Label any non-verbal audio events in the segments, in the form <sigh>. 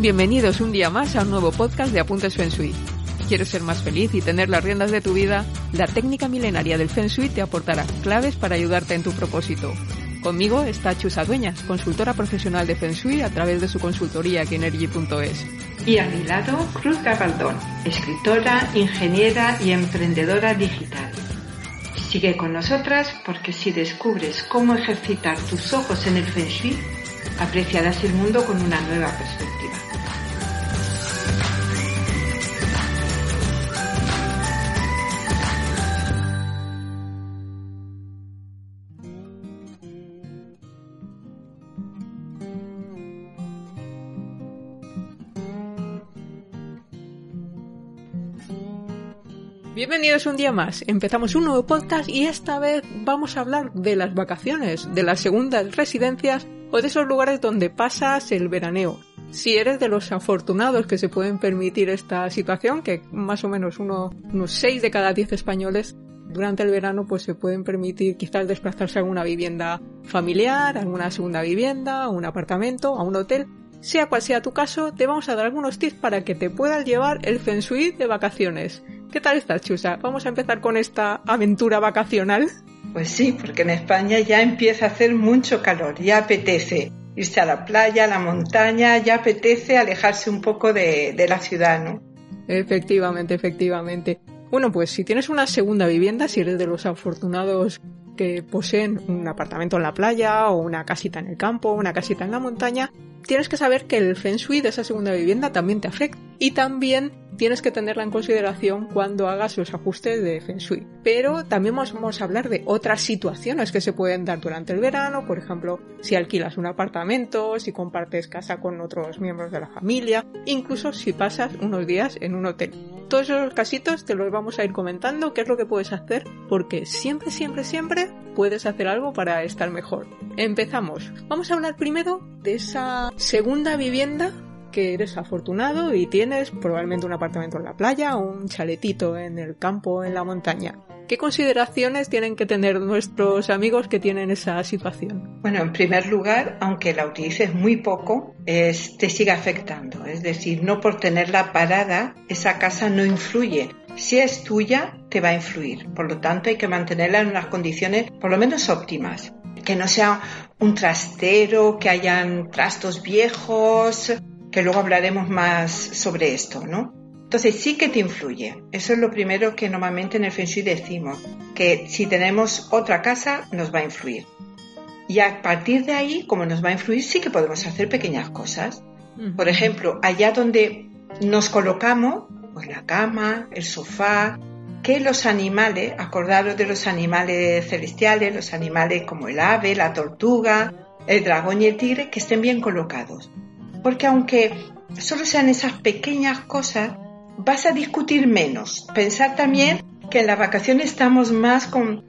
Bienvenidos un día más a un nuevo podcast de Apuntes Feng Shui. ¿Quieres ser más feliz y tener las riendas de tu vida? La técnica milenaria del Feng Shui te aportará claves para ayudarte en tu propósito. Conmigo está Chusa Dueñas, consultora profesional de Feng Shui a través de su consultoría Kinergy.es. Y a mi lado, Cruz Gabaldón, escritora, ingeniera y emprendedora digital. Sigue con nosotras porque si descubres cómo ejercitar tus ojos en el Feng Shui, apreciarás el mundo con una nueva perspectiva. Bienvenidos un día más. Empezamos un nuevo podcast y esta vez vamos a hablar de las vacaciones, de las segundas residencias o de esos lugares donde pasas el veraneo. Si eres de los afortunados que se pueden permitir esta situación, que más o menos uno, unos 6 de cada 10 españoles durante el verano pues se pueden permitir quizás desplazarse a alguna vivienda familiar, a alguna segunda vivienda, a un apartamento, a un hotel. Sea cual sea tu caso, te vamos a dar algunos tips para que te puedas llevar el feng de vacaciones. ¿Qué tal estás, Chusa? Vamos a empezar con esta aventura vacacional. Pues sí, porque en España ya empieza a hacer mucho calor, ya apetece irse a la playa, a la montaña, ya apetece alejarse un poco de, de la ciudad, ¿no? Efectivamente, efectivamente. Bueno, pues si tienes una segunda vivienda, si eres de los afortunados que poseen un apartamento en la playa o una casita en el campo, una casita en la montaña, tienes que saber que el feng de esa segunda vivienda también te afecta y también tienes que tenerla en consideración cuando hagas los ajustes de Feng. Pero también vamos a hablar de otras situaciones que se pueden dar durante el verano, por ejemplo, si alquilas un apartamento, si compartes casa con otros miembros de la familia, incluso si pasas unos días en un hotel. Todos esos casitos te los vamos a ir comentando, qué es lo que puedes hacer, porque siempre, siempre, siempre puedes hacer algo para estar mejor. Empezamos. Vamos a hablar primero de esa segunda vivienda que eres afortunado y tienes probablemente un apartamento en la playa un chaletito en el campo, en la montaña. ¿Qué consideraciones tienen que tener nuestros amigos que tienen esa situación? Bueno, en primer lugar, aunque la utilices muy poco, es, te sigue afectando. Es decir, no por tenerla parada, esa casa no influye. Si es tuya, te va a influir. Por lo tanto, hay que mantenerla en unas condiciones por lo menos óptimas. Que no sea un trastero, que hayan trastos viejos, que luego hablaremos más sobre esto, ¿no? Entonces sí que te influye. Eso es lo primero que normalmente en el Feng Shui decimos, que si tenemos otra casa nos va a influir. Y a partir de ahí, como nos va a influir, sí que podemos hacer pequeñas cosas. Por ejemplo, allá donde nos colocamos, pues la cama, el sofá, que los animales, acordaros de los animales celestiales, los animales como el ave, la tortuga, el dragón y el tigre, que estén bien colocados. Porque aunque solo sean esas pequeñas cosas, vas a discutir menos. Pensar también que en las vacaciones estamos más con,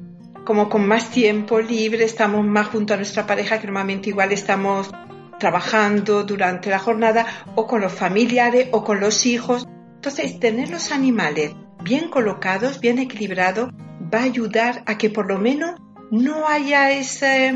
como con más tiempo libre, estamos más junto a nuestra pareja, que normalmente igual estamos trabajando durante la jornada, o con los familiares, o con los hijos. Entonces, tener los animales bien colocados, bien equilibrados, va a ayudar a que por lo menos no haya ese,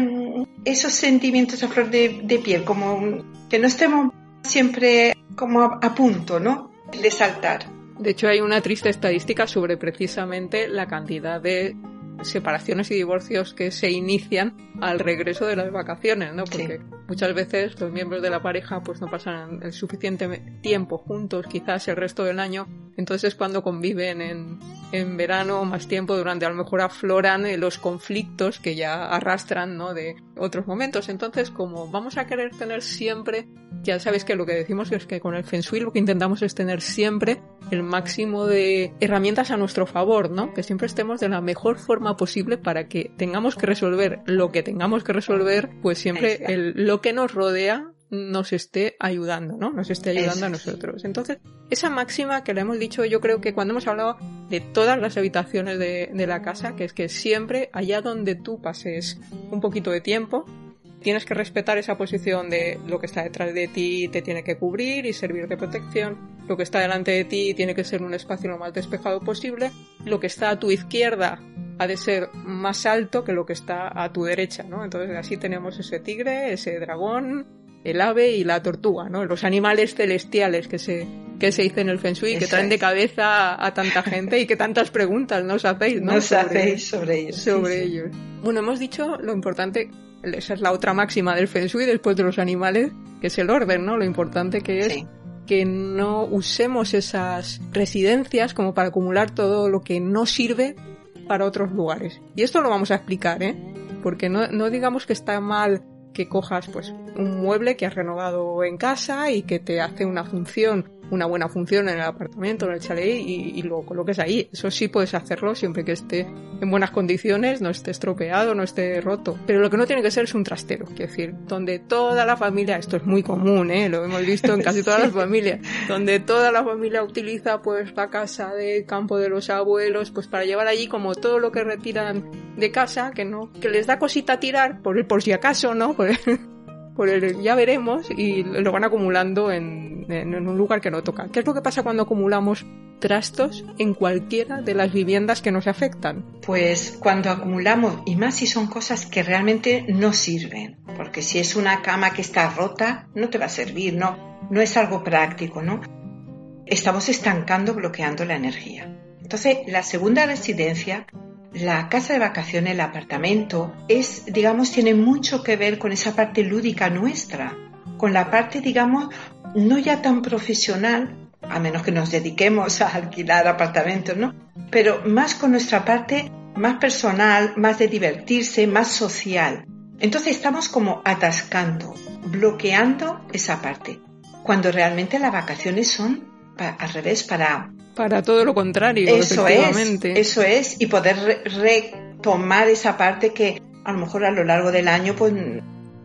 esos sentimientos a flor de, de piel, como que no estemos siempre como a, punto, ¿no? De saltar. De hecho, hay una triste estadística sobre precisamente la cantidad de separaciones y divorcios que se inician al regreso de las vacaciones, ¿no? Porque muchas veces los miembros de la pareja pues no pasan el suficiente tiempo juntos, quizás el resto del año, entonces cuando conviven en, en verano más tiempo, durante a lo mejor afloran los conflictos que ya arrastran, ¿no? De otros momentos. Entonces, como vamos a querer tener siempre, ya sabes que lo que decimos es que con el Feng Shui lo que intentamos es tener siempre el máximo de herramientas a nuestro favor, ¿no? Que siempre estemos de la mejor forma posible para que tengamos que resolver lo que tengamos que resolver, pues siempre el, lo que nos rodea nos esté ayudando, ¿no? Nos esté ayudando a nosotros. Entonces, esa máxima que le hemos dicho, yo creo que cuando hemos hablado de todas las habitaciones de, de la casa, que es que siempre allá donde tú pases un poquito de tiempo, tienes que respetar esa posición de lo que está detrás de ti te tiene que cubrir y servir de protección, lo que está delante de ti tiene que ser un espacio lo más despejado posible, lo que está a tu izquierda ha de ser más alto que lo que está a tu derecha, ¿no? Entonces así tenemos ese tigre, ese dragón, el ave y la tortuga, ¿no? Los animales celestiales que se, que se dice en el Feng Shui, que traen de cabeza a, tanta <laughs> gente y que tantas preguntas nos hacéis, ¿no? Nos hacéis sobre ellos. Sobre ellos. Bueno, hemos dicho lo importante, esa es la otra máxima del Feng Shui después de los animales, que es el orden, ¿no? Lo importante que es que no usemos esas residencias como para acumular todo lo que no sirve para otros lugares. Y esto lo vamos a explicar, ¿eh? Porque no, no digamos que está mal que cojas pues un mueble que has renovado en casa y que te hace una función una buena función en el apartamento, en el chalet y, lo coloques ahí. Eso sí puedes hacerlo siempre que esté en buenas condiciones, no esté estropeado, no esté roto. Pero lo que no tiene que ser es un trastero, es decir, donde toda la familia, esto es muy común, ¿eh? lo hemos visto en casi todas las <laughs> familias, donde toda la familia utiliza pues la casa de campo de los abuelos, pues para llevar allí como todo lo que retiran de casa, que no, que les da cosita tirar por por si acaso, ¿no? <laughs> por el ya veremos y lo van acumulando en, en, un lugar que no toca. ¿Qué es lo que pasa cuando acumulamos trastos en cualquiera de las viviendas que nos afectan? Pues cuando acumulamos, y más si son cosas que realmente no sirven, porque si es una cama que está rota, no te va a servir, no, no es algo práctico, ¿no? Estamos estancando, bloqueando la energía. Entonces, la segunda residencia la casa de vacaciones, el apartamento, es, digamos, tiene mucho que ver con esa parte lúdica nuestra, con la parte, digamos, no ya tan profesional, a menos que nos dediquemos a alquilar apartamentos, ¿no? Pero más con nuestra parte más personal, más de divertirse, más social. Entonces estamos como atascando, bloqueando esa parte, cuando realmente las vacaciones son al revés para para todo lo contrario, eso Es, eso es, y poder retomar esa parte que a lo mejor a lo largo del año pues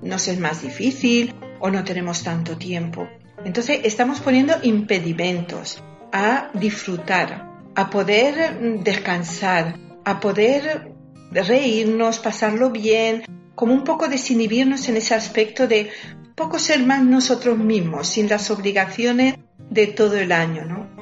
nos es más difícil o no tenemos tanto tiempo. Entonces estamos poniendo impedimentos a disfrutar, a poder descansar, a poder reírnos, pasarlo bien, como un poco desinhibirnos en ese aspecto de poco ser más nosotros mismos, sin las obligaciones de todo el año, ¿no?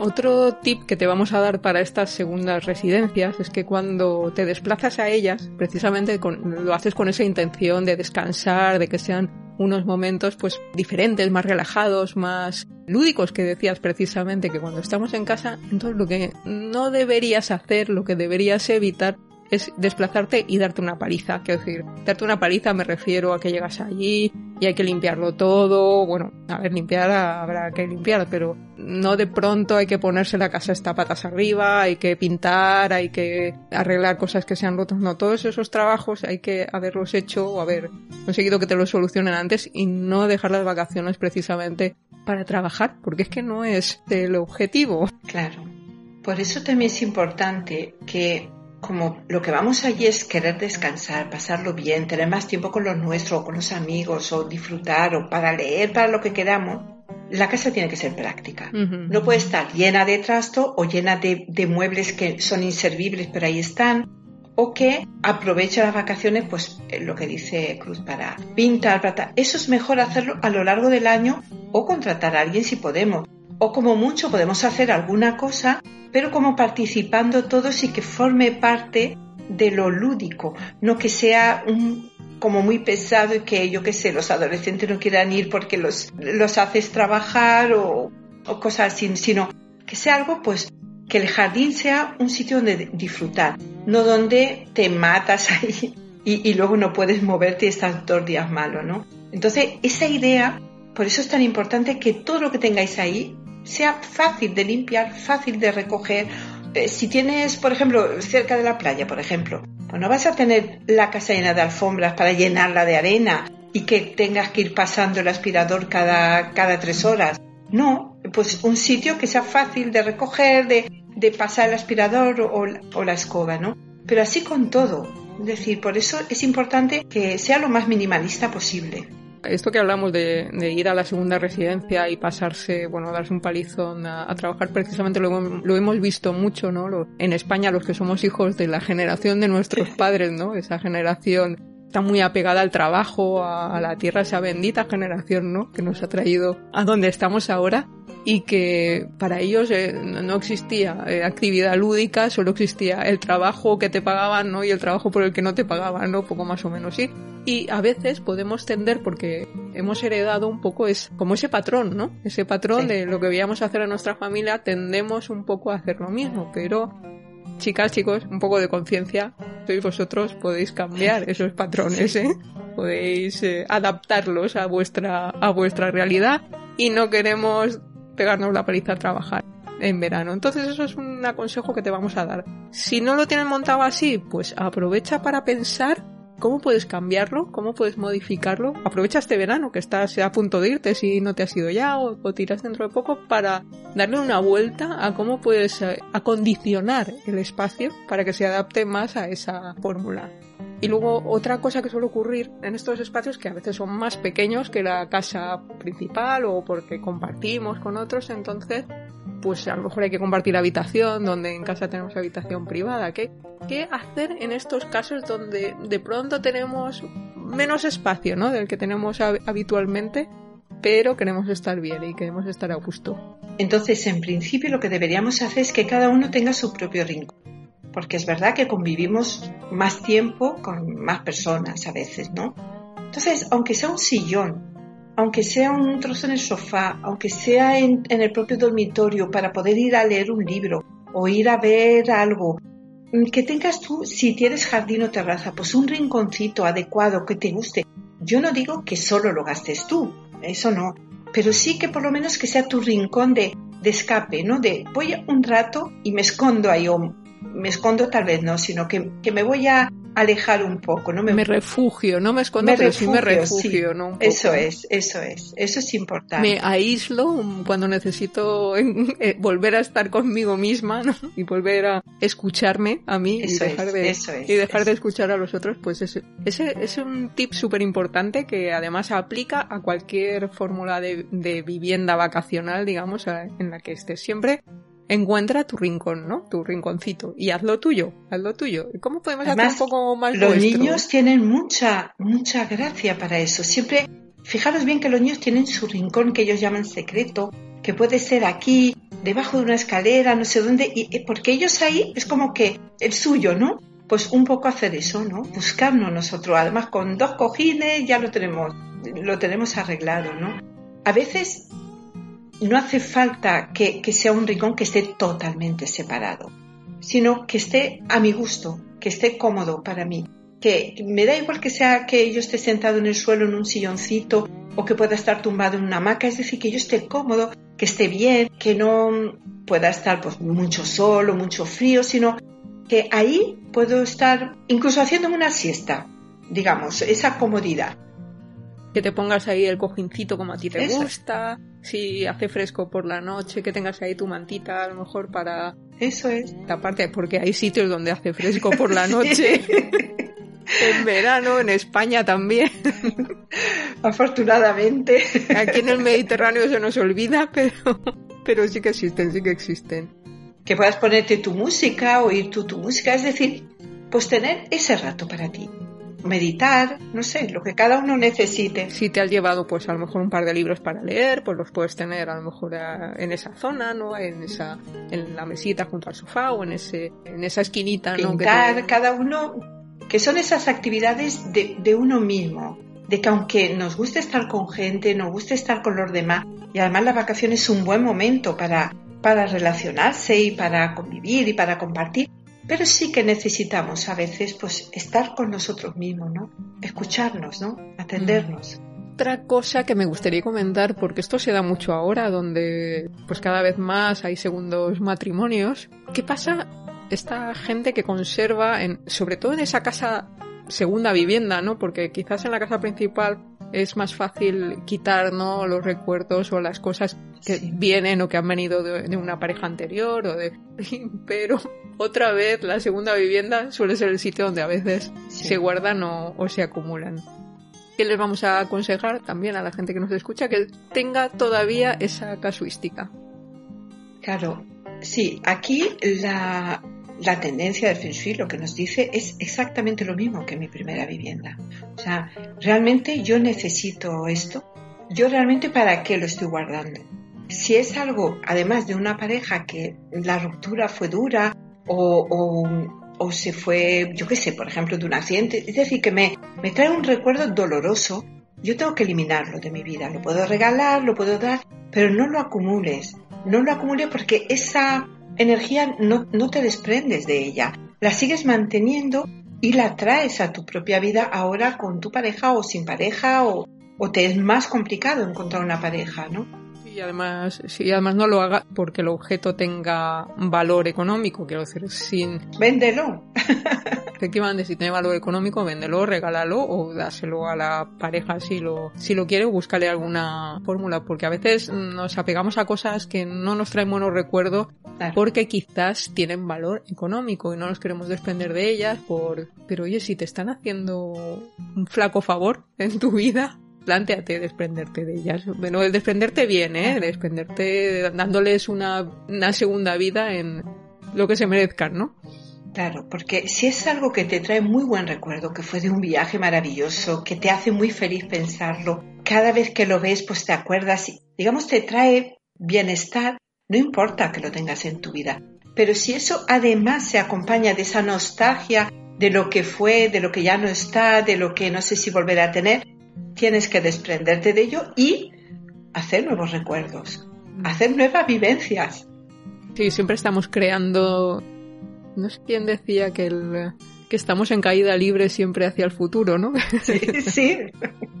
Otro tip que te vamos a dar para estas segundas residencias es que cuando te desplazas a ellas, precisamente lo haces con esa intención de descansar, de que sean unos momentos pues diferentes, más relajados, más lúdicos que decías precisamente que cuando estamos en casa, entonces lo que no deberías hacer, lo que deberías evitar es desplazarte y darte una paliza. Quiero decir, darte una paliza me refiero a que llegas allí y hay que limpiarlo todo. Bueno, a ver, limpiar habrá que limpiar, pero no de pronto hay que ponerse la casa esta patas arriba, hay que pintar, hay que arreglar cosas que se han roto. No, todos esos trabajos hay que haberlos hecho o haber conseguido que te los solucionen antes y no dejar las vacaciones precisamente para trabajar, porque es que no es el objetivo. Claro. Por eso también es importante que como lo que vamos allí es querer descansar, pasarlo bien, tener más tiempo con los nuestros, o con los amigos, o disfrutar, o para leer, para lo que queramos, la casa tiene que ser práctica. No puede estar llena de trasto o llena de, de, muebles que son inservibles, pero ahí están. O que aproveche las vacaciones, pues eh, lo que dice Cruz, para pintar, para... Eso es mejor hacerlo a lo largo del año o contratar a alguien si podemos. O como mucho podemos hacer alguna cosa pero como participando todos y que forme parte de lo lúdico, no que sea un, como muy pesado y que yo qué sé, los adolescentes no quieran ir porque los, los haces trabajar o, o cosas así, sino que sea algo pues que el jardín sea un sitio donde disfrutar, no donde te matas <laughs> ahí y, y luego no puedes moverte y estás dos días malo, ¿no? Entonces, esa idea, por eso es tan importante que todo lo que tengáis ahí sea fácil de limpiar, fácil de recoger. Eh, si tienes, por ejemplo, cerca de la playa, por ejemplo, pues no vas a tener la casa llena de alfombras para llenarla de arena y que tengas que ir pasando el aspirador cada, cada tres horas. No, pues un sitio que sea fácil de recoger, de, de pasar el aspirador o, o la escoba, ¿no? Pero así con todo. Es decir, por eso es importante que sea lo más minimalista posible. Esto que hablamos de, ir a la segunda residencia y pasarse, bueno, darse un palizón a, trabajar, precisamente lo, lo, hemos visto mucho, ¿no? en España, los que somos hijos de la generación de nuestros padres, ¿no? Esa generación está muy apegada al trabajo, a, la tierra, esa bendita generación, ¿no? Que nos ha traído a donde estamos ahora. Y que para ellos eh, no existía eh, actividad lúdica, solo existía el trabajo que te pagaban, ¿no? Y el trabajo por el que no te pagaban, ¿no? Poco más o menos, sí. Y a veces podemos tender, porque hemos heredado un poco es como ese patrón, ¿no? Ese patrón de lo que veíamos hacer en nuestra familia, tendemos un poco a hacer lo mismo, pero chicas, chicos, un poco de conciencia, sois vosotros, podéis cambiar esos patrones, ¿eh? Podéis eh, adaptarlos a vuestra, a vuestra realidad y no queremos pegarnos la paliza a trabajar en verano. Entonces eso es un aconsejo que te vamos a dar. Si no lo tienes montado así, pues aprovecha para pensar cómo puedes cambiarlo, cómo puedes modificarlo. Aprovecha este verano que estás a punto de irte si no te has ido ya o, o tiras dentro de poco para darle una vuelta a cómo puedes eh, acondicionar el espacio para que se adapte más a esa fórmula. Y luego otra cosa que suele ocurrir en estos espacios que a veces son más pequeños que la casa principal o porque compartimos con otros, entonces pues a lo mejor hay que compartir habitación, donde en casa tenemos habitación privada. ¿Qué, qué hacer en estos casos donde de pronto tenemos menos espacio ¿no? del que tenemos habitualmente, pero queremos estar bien y queremos estar a gusto? Entonces, en principio lo que deberíamos hacer es que cada uno tenga su propio rincón porque es verdad que convivimos más tiempo con más personas a veces, ¿no? Entonces, aunque sea un sillón, aunque sea un trozo en el sofá, aunque sea en, el propio dormitorio para poder ir a leer un libro o ir a ver algo, mm, que tengas tú, si tienes jardín o terraza, pues un rinconcito adecuado que te guste. Yo no digo que solo lo gastes tú, eso no, pero sí que por lo menos que sea tu rincón de, de escape, ¿no? De voy un rato y me escondo ahí o me escondo tal vez no, sino que, me voy a alejar un poco, ¿no? Me, refugio, no me escondo, pero sí me refugio, ¿no? Eso es, eso es, eso es importante. Me aíslo cuando necesito eh, volver a estar conmigo misma, ¿no? Y volver a escucharme a mí y dejar, de, y dejar de escuchar a los otros, pues ese, ese es un tip súper importante que además aplica a cualquier fórmula de, de vivienda vacacional, digamos, en la que estés siempre encuentra tu rincón, ¿no? Tu rinconcito y haz lo tuyo, haz lo tuyo. ¿Cómo podemos hacer un poco más Los niños tienen mucha, mucha gracia para eso. Siempre, fijaros bien que los niños tienen su rincón que ellos llaman secreto, que puede ser aquí, debajo de una escalera, no sé dónde, y porque ellos ahí es como que el suyo, ¿no? Pues un poco hacer eso, ¿no? Buscarnos nosotros. Además, con dos cojines ya lo tenemos, lo tenemos arreglado, ¿no? A veces no hace falta que, sea un rincón que esté totalmente separado, sino que esté a mi gusto, que esté cómodo para mí. Que me da igual que sea que yo esté sentado en el suelo en un silloncito o que pueda estar tumbado en una hamaca, es decir, que yo esté cómodo, que esté bien, que no pueda estar pues mucho sol o mucho frío, sino que ahí puedo estar incluso haciéndome una siesta, digamos, esa comodidad que te pongas ahí el cojincito como a ti te gusta, si hace fresco por la noche, que tengas ahí tu mantita a lo mejor para... Eso es. parte porque hay sitios donde hace fresco por la <laughs> noche. en verano, en España también. Afortunadamente. Aquí en el Mediterráneo se nos olvida, pero, pero sí que existen, sí que existen. Que puedas ponerte tu música, oír tú tu música, es decir, pues tener ese rato para ti meditar, no sé, lo que cada uno necesite. Si te has llevado pues a lo mejor un par de libros para leer, pues los puedes tener a lo mejor en esa zona, ¿no? En esa en la mesita junto al sofá o en ese en esa esquinita, ¿no? Pintar, cada uno que son esas actividades de, de uno mismo, de que aunque nos guste estar con gente, nos guste estar con los demás, y además la vacación es un buen momento para para relacionarse y para convivir y para compartir, pero sí que necesitamos a veces pues estar con nosotros mismos, ¿no? Escucharnos, ¿no? Atendernos. Mm. Otra cosa que me gustaría comentar, porque esto se da mucho ahora, donde pues cada vez más hay segundos matrimonios. ¿Qué pasa esta gente que conserva, en, sobre todo en esa casa segunda vivienda, ¿no? Porque quizás en la casa principal es más fácil quitar ¿no? los recuerdos o las cosas que vienen o que han venido de, una pareja anterior o de <laughs> pero otra vez la segunda vivienda suele ser el sitio donde a veces se guardan o, o, se acumulan. ¿Qué les vamos a aconsejar también a la gente que nos escucha? Que tenga todavía esa casuística. Claro, sí, aquí la, la tendencia del Feng Shui lo que nos dice es exactamente lo mismo que mi primera vivienda. O sea, realmente yo necesito esto. Yo realmente para qué lo estoy guardando. Si es algo, además de una pareja que la ruptura fue dura o, o, se fue, yo qué sé, por ejemplo, de un accidente, es decir, que me, me trae un recuerdo doloroso, yo tengo que eliminarlo de mi vida. Lo puedo regalar, lo puedo dar, pero no lo acumules. No lo acumules porque esa energía no, te desprendes de ella. La sigues manteniendo y la traes a tu propia vida ahora con tu pareja o sin pareja o, o te es más complicado encontrar una pareja, ¿no? Y además, si además no lo haga porque el objeto tenga valor económico, quiero decir, sin... Véndelo. <laughs> Efectivamente, si tiene valor económico, véndelo, regálalo o dáselo a la pareja si lo, si lo quiere, búscale alguna fórmula, porque a veces nos apegamos a cosas que no nos traen buenos recuerdos porque quizás tienen valor económico y no nos queremos desprender de ellas por... Pero oye, si te están haciendo un flaco favor en tu vida, planteate desprenderte de ellas. Bueno, desprenderte bien, ¿eh? Desprenderte dándoles una, una segunda vida en lo que se merezcan, ¿no? Claro, porque si es algo que te trae muy buen recuerdo, que fue de un viaje maravilloso, que te hace muy feliz pensarlo, cada vez que lo ves, pues te acuerdas, digamos, te trae bienestar, no importa que lo tengas en tu vida. Pero si eso además se acompaña de esa nostalgia de lo que fue, de lo que ya no está, de lo que no sé si volverá a tener, tienes que desprenderte de ello y hacer nuevos recuerdos, hacer nuevas vivencias. Sí, siempre estamos creando. No sé quién decía que el que estamos en caída libre siempre hacia el futuro, ¿no? Sí, sí.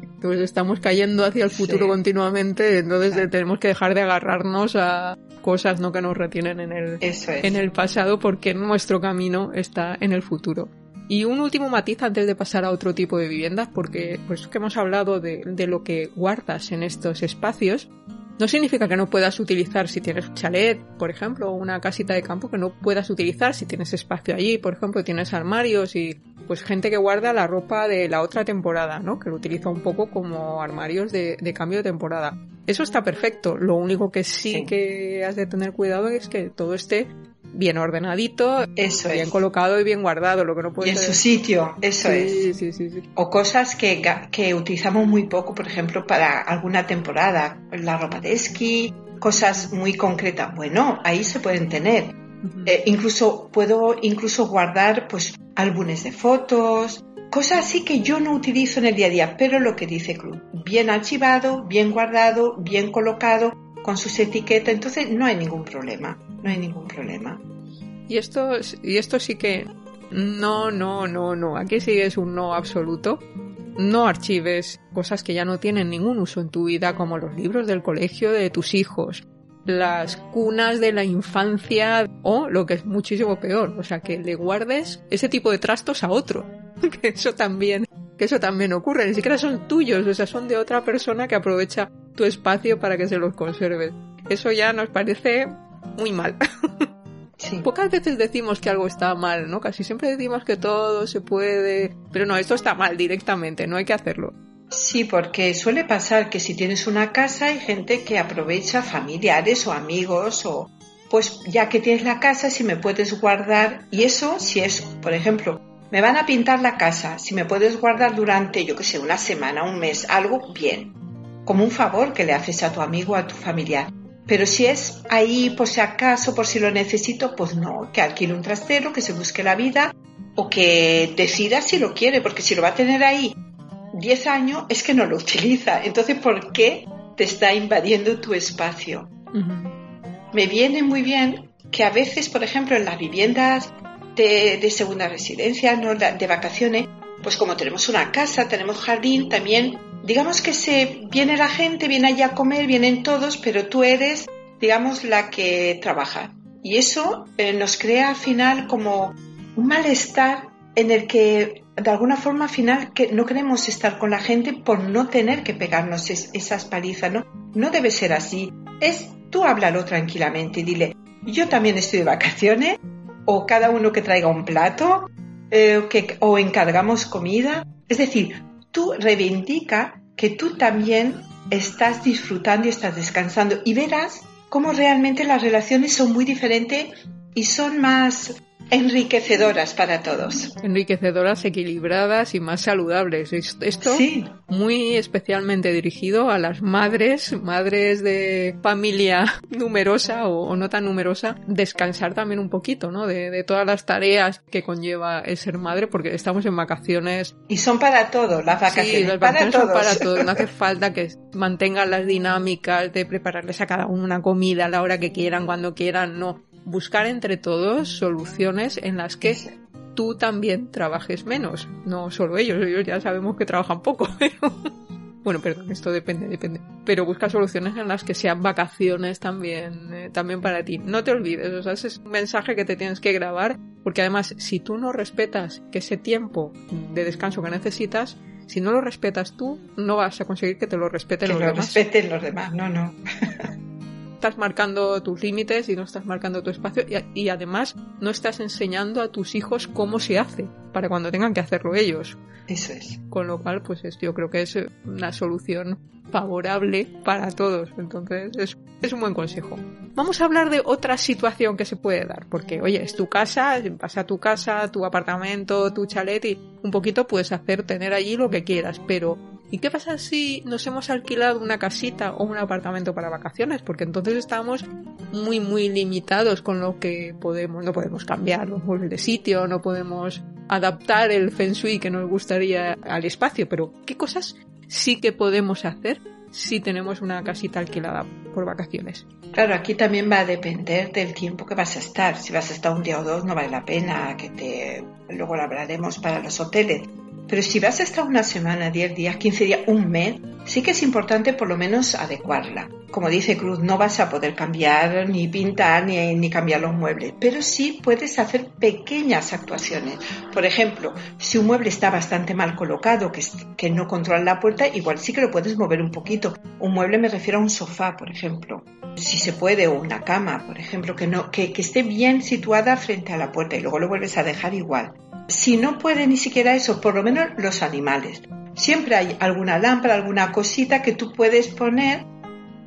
Entonces <laughs> estamos cayendo hacia el futuro continuamente, entonces tenemos que dejar de agarrarnos a cosas no que nos retienen en el, en el pasado porque nuestro camino está en el futuro. Y un último matiz antes de pasar a otro tipo de viviendas, porque pues que hemos hablado de, de lo que guardas en estos espacios, no significa que no puedas utilizar si tienes un chalet, por ejemplo, o una casita de campo que no puedas utilizar si tienes espacio allí, por ejemplo, tienes armarios y pues gente que guarda la ropa de la otra temporada, ¿no? Que lo utiliza un poco como armarios de, de cambio de temporada. Eso está perfecto. Lo único que sí, que has de tener cuidado es que todo esté bien ordenadito, eso bien colocado y bien guardado, lo que no puede Y en su sitio, eso es. Sí, sí, sí. O cosas que, que utilizamos muy poco, por ejemplo, para alguna temporada, la ropa de esquí, cosas muy concretas. Bueno, ahí se pueden tener. Eh, incluso puedo incluso guardar pues álbumes de fotos, cosas así que yo no utilizo en el día a día, pero lo que dice Club, bien archivado, bien guardado, bien colocado, con sus etiquetas, entonces no hay ningún problema, no hay ningún problema. Y esto, y esto sí que no, no, no, no, aquí sí es un no absoluto. No archives cosas que ya no tienen ningún uso en tu vida, como los libros del colegio de tus hijos, las cunas de la infancia o lo que es muchísimo peor, o sea, que le guardes ese tipo de trastos a otro, <laughs> que eso también, que eso también ocurre, ni siquiera son tuyos, o sea, son de otra persona que aprovecha tu espacio para que se los conserves. Eso ya nos parece muy mal. <laughs> Pocas veces decimos que algo está mal, ¿no? Casi siempre decimos que todo se puede, pero no, esto está mal directamente, no hay que hacerlo. Sí, porque suele pasar que si tienes una casa hay gente que aprovecha familiares o amigos o pues ya que tienes la casa si me puedes guardar y eso si es, por ejemplo, me van a pintar la casa, si me puedes guardar durante yo que sé, una semana, un mes, algo bien como un favor que le haces a tu amigo, a tu familiar. Pero si es ahí por si acaso, por si lo necesito, pues no, que alquile un trastero, que se busque la vida o que decida si lo quiere, porque si lo va a tener ahí 10 años es que no lo <laughs> utiliza. Entonces, ¿por qué te está invadiendo tu espacio? Me viene muy bien que a veces, por ejemplo, en las viviendas de, de segunda residencia, ¿no? de vacaciones, pues como tenemos una casa, tenemos jardín, también digamos que se viene la gente, viene allá a comer, vienen todos, pero tú eres, digamos, la que trabaja. Y eso eh, nos crea al final como un malestar en el que de alguna forma al final que no queremos estar con la gente por no tener que pegarnos esas palizas, ¿no? No debe ser así. Es tú háblalo tranquilamente y dile, yo también estoy de vacaciones, o cada uno que traiga un plato, eh, que, o encargamos comida. Es decir, tú reivindica que tú también estás disfrutando y estás descansando. Y verás cómo realmente las relaciones son muy diferentes y son más enriquecedoras para todos. Enriquecedoras, equilibradas y más saludables. Esto muy especialmente dirigido a las madres, madres de familia <laughs> numerosa o, no tan numerosa, descansar también un poquito, ¿no? De, todas las tareas que conlleva el ser madre, porque estamos en vacaciones. Y son para todo, las vacaciones. Sí, las vacaciones son para todo. No hace <laughs> falta que mantengan las dinámicas de prepararles a cada uno una comida a la hora que quieran, cuando quieran, no buscar entre todos soluciones en las que tú también trabajes menos, no solo ellos, ellos ya sabemos que trabajan poco, <laughs> Bueno, perdón, esto depende, depende. Pero busca soluciones en las que sean vacaciones también, eh, también para ti. No te olvides, o sea, ese es un mensaje que te tienes que grabar, porque además, si tú no respetas que ese tiempo de descanso que necesitas, si no lo respetas tú, no vas a conseguir que te lo respeten los lo demás. respeten los demás, no, no. <laughs> estás marcando tus límites y no estás marcando tu espacio y, además no estás enseñando a tus hijos cómo se hace para cuando tengan que hacerlo ellos. Eso es. Con lo cual, pues yo creo que es una solución favorable para todos. Entonces, es, es, un buen consejo. Vamos a hablar de otra situación que se puede dar, porque, oye, es tu casa, vas a tu casa, tu apartamento, tu chalet y un poquito puedes hacer, tener allí lo que quieras, pero ¿Y qué pasa si nos hemos alquilado una casita o un apartamento para vacaciones? Porque entonces estamos muy, muy limitados con lo que podemos. No podemos cambiar los muebles de sitio, no podemos adaptar el feng shui que nos gustaría al espacio. Pero, ¿qué cosas sí que podemos hacer si tenemos una casita alquilada por vacaciones? Claro, aquí también va a depender del tiempo que vas a estar. Si vas a estar un día o dos, no vale la pena que te. Luego lo hablaremos para los hoteles pero si vas a estar una semana, 10 días, 15 días, un mes, sí que es importante por lo menos adecuarla. Como dice Cruz, no vas a poder cambiar ni pintar ni, ni cambiar los muebles, pero sí puedes hacer pequeñas actuaciones. Por ejemplo, si un mueble está bastante mal colocado, que, que no controla la puerta, igual sí que lo puedes mover un poquito. Un mueble me refiero a un sofá, por ejemplo. Si se puede, o una cama, por ejemplo, que, no, que, que esté bien situada frente a la puerta y luego lo vuelves a dejar igual si no puede ni siquiera eso, por lo menos los animales. Siempre hay alguna lámpara, alguna cosita que tú puedes poner,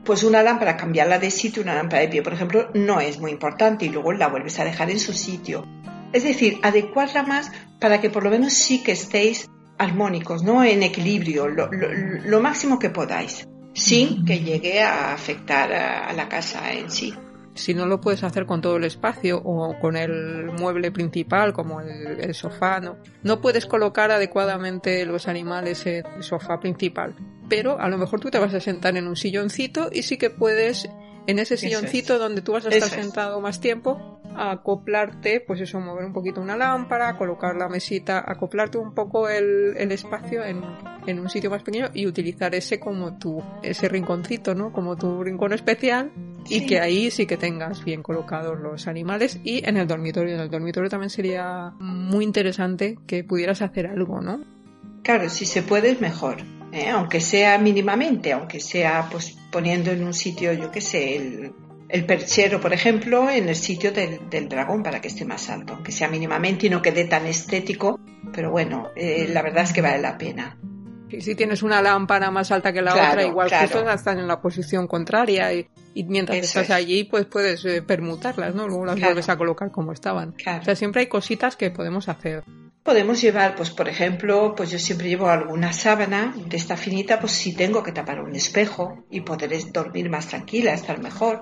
pues una lámpara, cambiarla de sitio, una lámpara de pie, por ejemplo, no es muy importante y luego la vuelves a dejar en su sitio. Es decir, adecuarla más para que por lo menos sí que estéis armónicos, ¿no? En equilibrio, lo, máximo que podáis, sin que llegue a afectar a la casa en sí si no lo puedes hacer con todo el espacio o con el mueble principal como el, sofá, no, no puedes colocar adecuadamente los animales en el sofá principal. Pero a lo mejor tú te vas a sentar en un silloncito y sí que puedes en ese silloncito donde tú vas a estar sentado más tiempo, acoplarte, pues eso, mover un poquito una lámpara, colocar la mesita, acoplarte un poco el, espacio en, en, un sitio más pequeño y utilizar ese como tu, ese rinconcito, ¿no? Como tu rincón especial y que ahí sí que tengas bien colocados los animales y en el dormitorio. En el dormitorio también sería muy interesante que pudieras hacer algo, ¿no? Claro, si se puede es mejor. ¿eh? aunque sea mínimamente, aunque sea pues poniendo en un sitio, yo qué sé, el, el, perchero, por ejemplo, en el sitio del, del, dragón para que esté más alto, aunque sea mínimamente y no quede tan estético, pero bueno, eh, la verdad es que vale la pena. Y si tienes una lámpara más alta que la otra, igual que justo están en la posición contraria y, mientras estás allí, pues puedes eh, permutarlas, ¿no? Luego las vuelves a colocar como estaban. O sea, siempre hay cositas que podemos hacer. Podemos llevar, pues por ejemplo, pues yo siempre llevo alguna sábana de esta finita, pues si tengo que tapar un espejo y poder dormir más tranquila, estar mejor.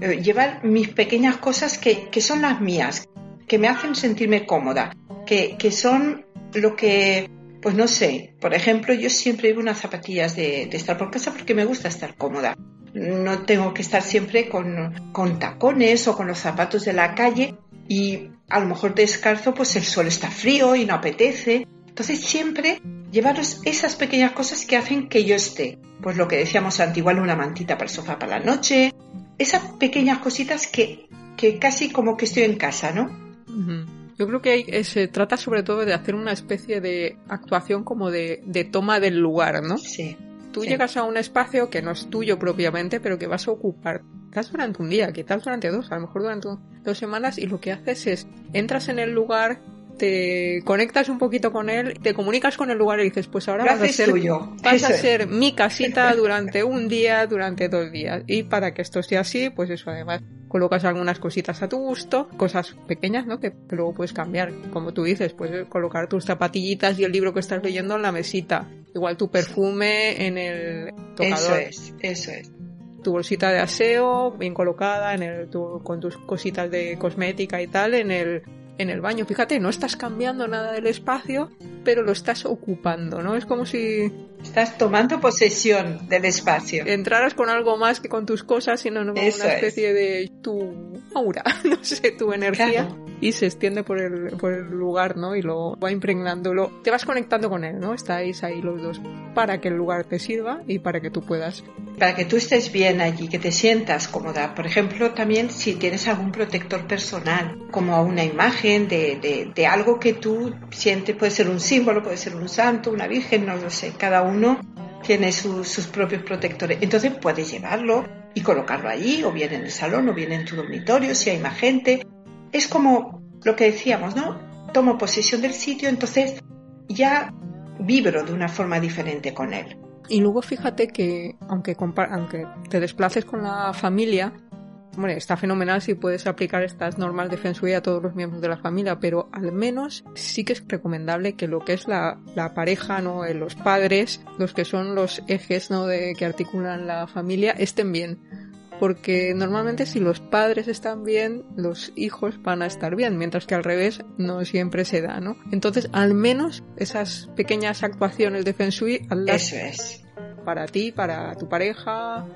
Eh, llevar mis pequeñas cosas que, que, son las mías, que me hacen sentirme cómoda, que, que, son lo que, pues no sé, por ejemplo, yo siempre llevo unas zapatillas de, de estar por casa porque me gusta estar cómoda. No tengo que estar siempre con, con tacones o con los zapatos de la calle y a lo mejor descalzo pues el suelo está frío y no apetece. Entonces siempre llevaros esas pequeñas cosas que hacen que yo esté. Pues lo que decíamos antes, igual una mantita para el sofá para la noche. Esas pequeñas cositas que, que casi como que estoy en casa, ¿no? Yo creo que se trata sobre todo de hacer una especie de actuación como de, de toma del lugar, ¿no? Sí. Tú llegas a un espacio que no es tuyo propiamente, pero que vas a ocupar. Quizás durante un día, quizás durante dos, a lo mejor durante dos semanas, y lo que haces es, entras en el lugar, te conectas un poquito con él, te comunicas con el lugar y dices, pues ahora vas a ser, tuyo. vas a ser mi casita durante un día, durante dos días. Y para que esto sea así, pues eso además colocas algunas cositas a tu gusto, cosas pequeñas, ¿no? Que, luego puedes cambiar. Como tú dices, puedes colocar tus zapatillitas y el libro que estás leyendo en la mesita. Igual tu perfume en el tocador. Eso es, eso es. Tu bolsita de aseo bien colocada en el, con tus cositas de cosmética y tal en el en el baño. Fíjate, no estás cambiando nada del espacio, pero lo estás ocupando, ¿no? Es como si... Estás tomando posesión del espacio. Entraras con algo más que con tus cosas, sino una especie de tu aura, <laughs> no sé, tu energía. Y se extiende por el, por el lugar, ¿no? Y lo va impregnándolo. Te vas conectando con él, ¿no? Estáis ahí los dos para que el lugar te sirva y para que tú puedas. Para que tú estés bien allí, que te sientas cómoda. Por ejemplo, también si tienes algún protector personal, como una imagen de, de, algo que tú sientes, puede ser un símbolo, puede ser un santo, una virgen, no lo sé. Cada uno tiene sus propios protectores. Entonces puedes llevarlo y colocarlo allí, o bien en el salón, o bien en tu dormitorio, si hay más gente. Es como lo que decíamos, ¿no? Tomo posesión del sitio, entonces ya vibro de una forma diferente con él. Y luego fíjate que aunque, aunque te desplaces con la familia, bueno, está fenomenal si puedes aplicar estas normas de Feng Shui a todos los miembros de la familia, pero al menos sí que es recomendable que lo que es la, la pareja, ¿no? Eh, los padres, los que son los ejes, ¿no? De, que articulan la familia, estén bien porque normalmente si los padres están bien, los hijos van a estar bien, mientras que al revés no siempre se da, ¿no? Entonces, al menos esas pequeñas actuaciones de Feng Shui, Eso es. Para ti, para tu pareja.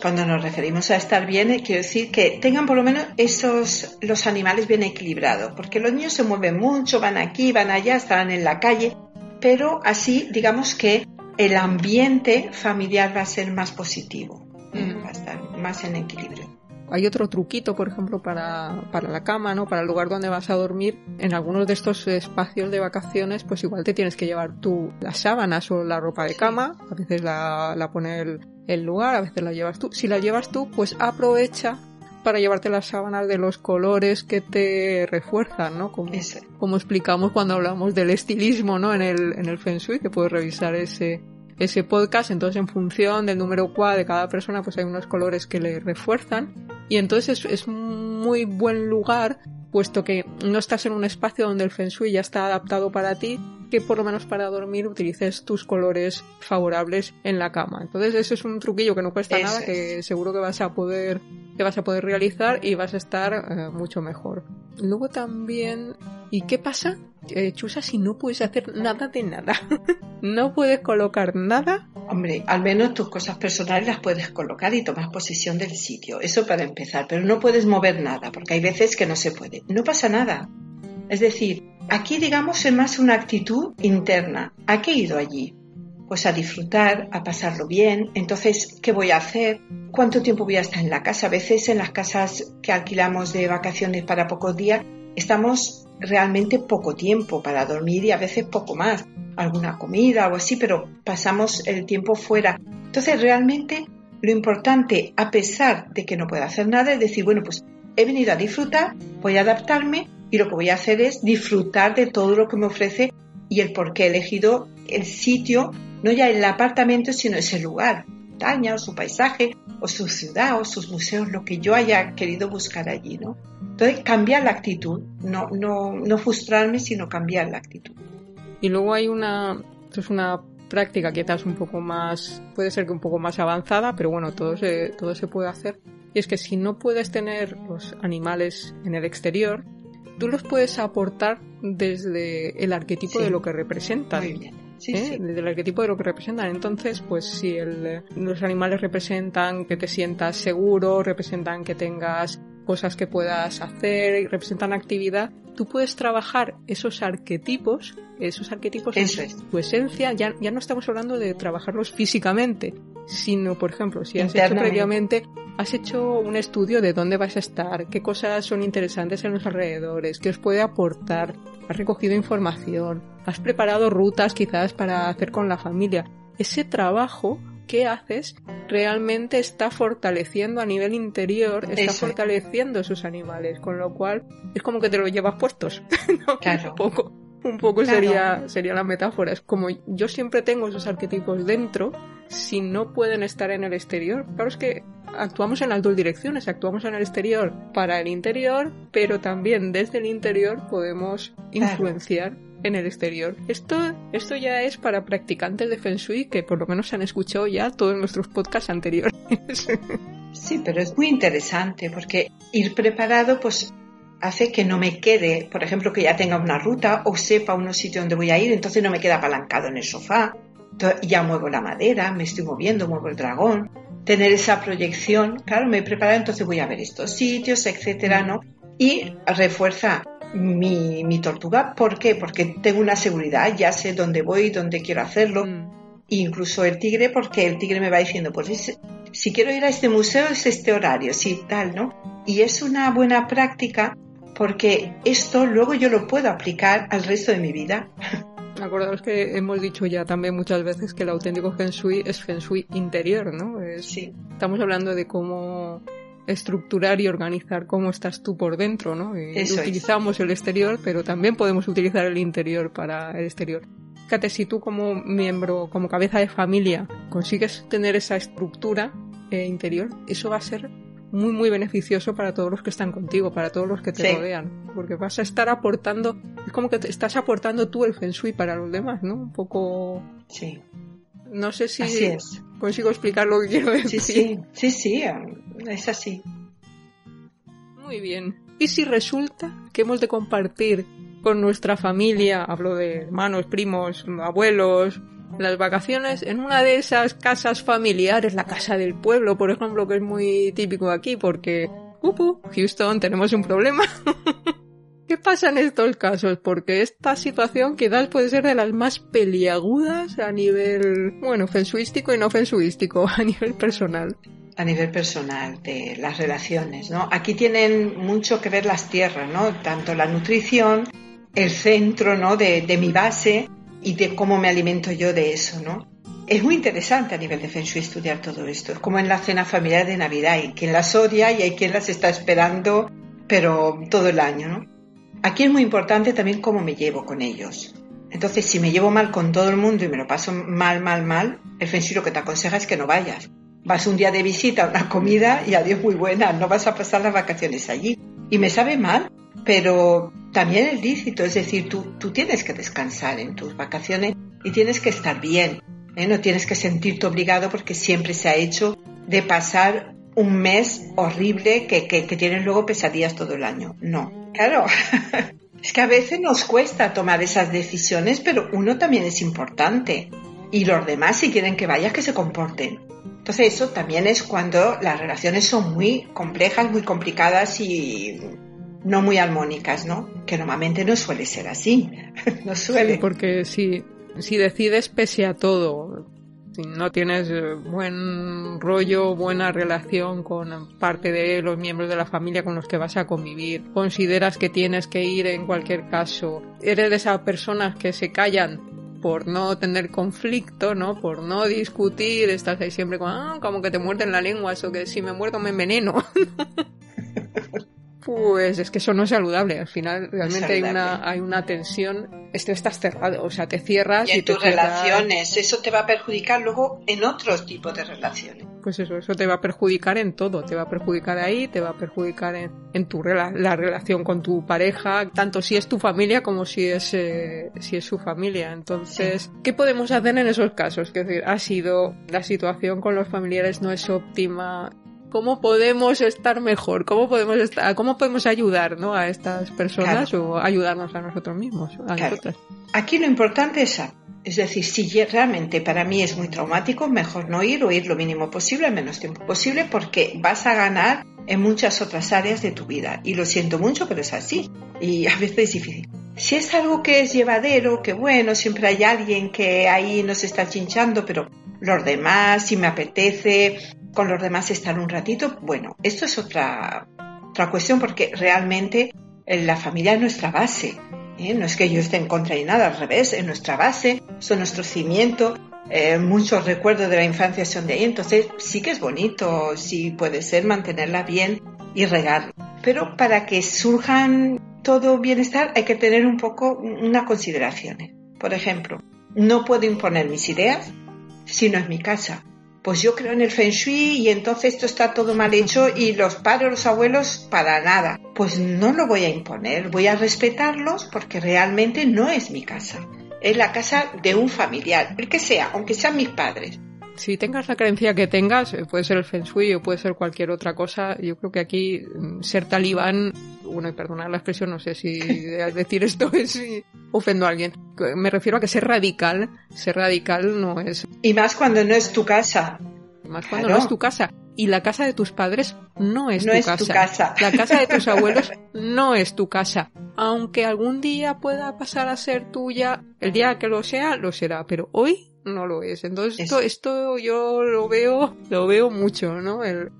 Cuando nos referimos a estar bien, eh, quiero decir que tengan por lo menos esos, los animales bien equilibrados, porque los niños se mueven mucho, van aquí, van allá, están en la calle, pero así, digamos que el ambiente familiar va a ser más positivo va a estar más en equilibrio. Hay otro truquito, por ejemplo, para, para, la cama, ¿no? Para el lugar donde vas a dormir. En algunos de estos espacios de vacaciones, pues igual te tienes que llevar tú las sábanas o la ropa de cama. A veces la, la pone el, el lugar, a veces la llevas tú. Si la llevas tú, pues aprovecha para llevarte las sábanas de los colores que te refuerzan, ¿no? Como, como explicamos cuando hablamos del estilismo, ¿no? En el, en el Feng Shui, que puedes revisar ese, ese podcast, entonces en función del número cuá de cada persona, pues hay unos colores que le refuerzan y entonces es, es muy buen lugar puesto que no estás en un espacio donde el feng shui ya está adaptado para ti, que por lo menos para dormir utilices tus colores favorables en la cama. Entonces eso es un truquillo que no cuesta nada, que seguro que vas a poder que vas a poder realizar y vas a estar eh, mucho mejor. Luego también, ¿y qué pasa? Eh, Chusa, si no puedes hacer nada de nada. <laughs> no puedes colocar nada. Hombre, al menos tus cosas personales las puedes colocar y tomar posesión del sitio. Eso para empezar, pero no puedes mover nada, porque hay veces que no se puede. No pasa nada. Es decir, aquí digamos es más una actitud interna. ¿A qué he ido allí? Pues a disfrutar, a pasarlo bien. Entonces, ¿qué voy a hacer? ¿Cuánto tiempo voy a estar en la casa? A veces en las casas que alquilamos de vacaciones para pocos días, estamos realmente poco tiempo para dormir y a veces poco más. Alguna comida o así, pero pasamos el tiempo fuera. Entonces, realmente lo importante, a pesar de que no pueda hacer nada, es decir, bueno, pues he venido a disfrutar, voy a adaptarme y lo que voy a hacer es disfrutar de todo lo que me ofrece y el por qué he elegido el sitio, no ya el apartamento, sino ese lugar, montaña o su paisaje o su ciudad o sus museos, lo que yo haya querido buscar allí, ¿no? Entonces, cambiar la actitud, no, no, no frustrarme, sino cambiar la actitud. Y luego hay una, esto es una práctica quizás un poco más, puede ser que un poco más avanzada, pero bueno, todo se, todo se puede hacer. Y es que si no puedes tener los animales en el exterior, tú los puedes aportar desde el arquetipo de lo que representan. Muy bien. ¿eh? Desde el arquetipo de lo que representan. Entonces, pues si los animales representan que te sientas seguro, representan que tengas cosas que puedas hacer y representan actividad, tú puedes trabajar esos arquetipos, esos arquetipos en tu esencia, ya, ya no estamos hablando de trabajarlos físicamente, sino, por ejemplo, si has hecho previamente, has hecho un estudio de dónde vas a estar, qué cosas son interesantes en los alrededores, qué os puede aportar, has recogido información, has preparado rutas quizás para hacer con la familia. Ese trabajo que haces realmente está fortaleciendo a nivel interior, está fortaleciendo sus animales, con lo cual es como que te lo llevas puestos. <laughs> Claro. Un poco, un poco sería, sería la metáfora. Es como yo siempre tengo esos arquetipos dentro, si no pueden estar en el exterior. Claro, es que actuamos en las dos direcciones, actuamos en el exterior para el interior, pero también desde el interior podemos influenciar en el exterior. Esto, esto ya es para practicantes de Feng Shui que por lo menos han escuchado ya todos nuestros podcasts anteriores. <laughs> Sí, pero es muy interesante porque ir preparado pues hace que no me quede, por ejemplo, que ya tenga una ruta o sepa unos sitios donde voy a ir, entonces no me queda apalancado en el sofá. ya muevo la madera, me estoy moviendo, muevo el dragón. Tener esa proyección, claro, me he preparado, entonces voy a ver estos sitios, etcétera, ¿no? Y refuerza mi, mi, tortuga. ¿Por qué? Porque tengo una seguridad, ya sé dónde voy, dónde quiero hacerlo. Mm. Incluso el tigre, porque el tigre me va diciendo, pues si quiero ir a este museo es este horario, sí, tal, ¿no? Y es una buena práctica porque esto luego yo lo puedo aplicar al resto de mi vida. <laughs> Acordaos que hemos dicho ya también muchas veces que el auténtico Feng Shui es Feng Shui interior, ¿no? sí. Estamos hablando de cómo estructurar y organizar cómo estás tú por dentro, ¿no? Y utilizamos el exterior, pero también podemos utilizar el interior para el exterior. Fíjate, si tú como miembro, como cabeza de familia, consigues tener esa estructura eh, interior, eso va a ser muy muy beneficioso para todos los que están contigo, para todos los que te rodean, porque vas a estar aportando, es como que te estás aportando tú el feng shui para los demás, ¿no? Un poco Sí. No sé si consigo explicar lo que quiero decir. Sí, sí, sí, sí, es así. Muy bien. ¿Y si resulta que hemos de compartir con nuestra familia, hablo de hermanos, primos, abuelos, las vacaciones en una de esas casas familiares, la casa del pueblo, por ejemplo, que es muy típico aquí, porque, uh, Houston, tenemos un problema. <laughs> ¿Qué pasa en estos casos? Porque esta situación quizás puede ser de las más peliagudas a nivel, bueno, fensuístico y no fensuístico, <laughs> a nivel personal. A nivel personal, de las relaciones, ¿no? Aquí tienen mucho que ver las tierras, ¿no? Tanto la nutrición, el centro, ¿no? De, mi base, y de cómo me alimento yo de eso, ¿no? Es muy interesante a nivel de Feng Shui estudiar todo esto. Es como en la cena familiar de Navidad. Hay quien las odia y hay quien las está esperando, pero todo el año, ¿no? Aquí es muy importante también cómo me llevo con ellos. Entonces, si me llevo mal con todo el mundo y me lo paso mal, mal, mal, el Feng Shui lo que te aconseja es que no vayas. Vas un día de visita una comida y adiós muy buena, no vas a pasar las vacaciones allí. Y me sabe mal, pero también es lícito, es decir, tú, tú tienes que descansar en tus vacaciones y tienes que estar bien, ¿eh? no tienes que sentirte obligado porque siempre se ha hecho de pasar un mes horrible que, que, que tienes luego pesadillas todo el año. No, claro. <laughs> es que a veces nos cuesta tomar esas decisiones, pero uno también es importante. Y los demás, si quieren que vayas, que se comporten. Entonces, eso también es cuando las relaciones son muy complejas, muy complicadas y no muy armónicas, ¿no? Que normalmente no suele ser así. <laughs> no suele. porque si, si decides pese a todo, no tienes eh, buen rollo, buena relación con parte de los miembros de la familia con los que vas a convivir, consideras que tienes que ir en cualquier caso, eres de esas personas que se callan por no tener conflicto, ¿no? Por no discutir, estás ahí siempre con, ah, como que te muerden la lengua, eso que si me muerdo me enveneno. <laughs> Pues es que eso no es saludable. Al final realmente hay una hay una tensión. Estás cerrado, o sea, te cierras y, en tus relaciones. Eso te va a perjudicar luego en otros tipos de relaciones. Pues eso, eso te va a perjudicar en todo. Te va a perjudicar ahí, te va a perjudicar en, en tu la relación con tu pareja, tanto si es tu familia como si es eh, si es su familia. Entonces, ¿qué podemos hacer en esos casos? Es decir, ha sido la situación con los familiares no es óptima cómo podemos estar mejor, cómo podemos estar, cómo podemos ayudar ¿no? a estas personas o ayudarnos a nosotros mismos, a nosotras. Aquí lo importante es, es decir, si realmente para mí es muy traumático, mejor no ir o ir lo mínimo posible, el menos tiempo posible, porque vas a ganar en muchas otras áreas de tu vida. Y lo siento mucho, pero es así. Y a veces es difícil. Si es algo que es llevadero, que bueno, siempre hay alguien que ahí nos está chinchando, pero los demás, si me apetece, con los demás estar un ratito. Bueno, esto es otra, otra cuestión porque realmente eh, la familia es nuestra base. ¿eh? No es que yo esté en contra de nada, al revés, es nuestra base, son nuestro cimiento. eh, muchos recuerdos de la infancia son de ahí, entonces sí que es bonito, sí puede ser mantenerla bien y regar. Pero para que surjan todo bienestar hay que tener un poco unas consideraciones. Por ejemplo, no puedo imponer mis ideas si no es mi casa. Pues yo creo en el feng shui y entonces esto está todo mal hecho y los padres, los abuelos, para nada. Pues no lo voy a imponer, voy a respetarlos porque realmente no es mi casa. Es la casa de un familiar, el que sea, aunque sean mis padres si tengas la creencia que tengas, eh, puede ser el Feng Shui o puede ser cualquier otra cosa, yo creo que aquí mm, ser talibán, bueno, y perdonar la expresión, no sé si decir esto <laughs> es ofendo a alguien. Me refiero a que ser radical, ser radical no es. Y más cuando no es tu casa. Más cuando no es tu casa. Y la casa de tus padres no es, no tu, es casa. tu casa. La casa de tus <laughs> abuelos no es tu casa. Aunque algún día pueda pasar a ser tuya, el día que lo sea, lo será. Pero hoy no lo es. Entonces esto, esto yo lo veo, lo veo mucho, ¿no? El,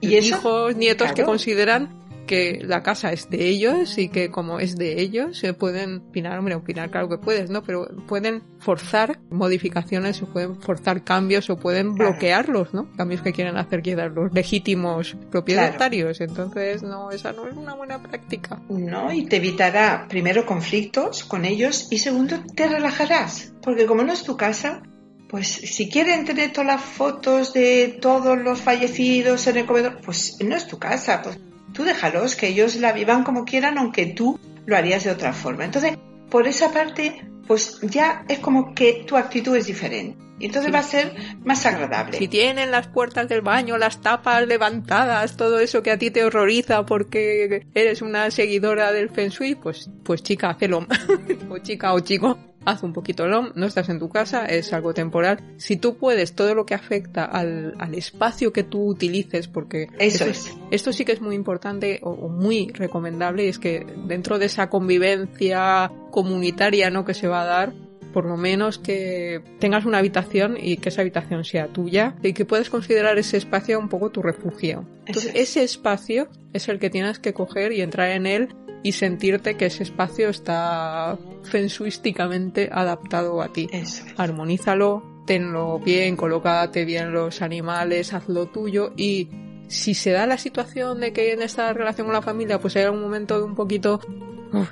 ¿Y hijos, nietos que consideran que la casa es de ellos y que como es de ellos se pueden opinar, hombre, opinar claro que puedes, ¿no? Pero pueden forzar modificaciones o pueden forzar cambios o pueden bloquearlos, ¿no? Cambios que quieren hacer quedar los legítimos propietarios. Entonces, no, esa no es una buena práctica. No, y te evitará primero conflictos con ellos y segundo te relajarás. Porque como no es tu casa, pues si quieren tener todas las fotos de todos los fallecidos en el comedor, pues no es tu casa, pues tú déjalos, que ellos la vivan como quieran, aunque tú lo harías de otra forma. Entonces, por esa parte, pues ya es como que tu actitud es diferente. Y entonces va a ser más agradable. Si tienen las puertas del baño, las tapas levantadas, todo eso que a ti te horroriza porque eres una seguidora del Feng Shui, pues, pues chica, hazlo. <laughs> o chica o chico, haz un poquito LOM, no estás en tu casa, es algo temporal. Si tú puedes, todo lo que afecta al, espacio que tú utilices, porque Eso esto, es. esto sí que es muy importante o, muy recomendable, y es que dentro de esa convivencia comunitaria ¿no? que se va a dar, por lo menos que tengas una habitación y que esa habitación sea tuya y que puedes considerar ese espacio un poco tu refugio. Entonces, ese espacio es el que tienes que coger y entrar en él y sentirte que ese espacio está fensuísticamente adaptado a ti. Armonízalo, tenlo bien, colócate bien los animales, hazlo tuyo y si se da la situación de que en esta relación con la familia pues hay un momento de un poquito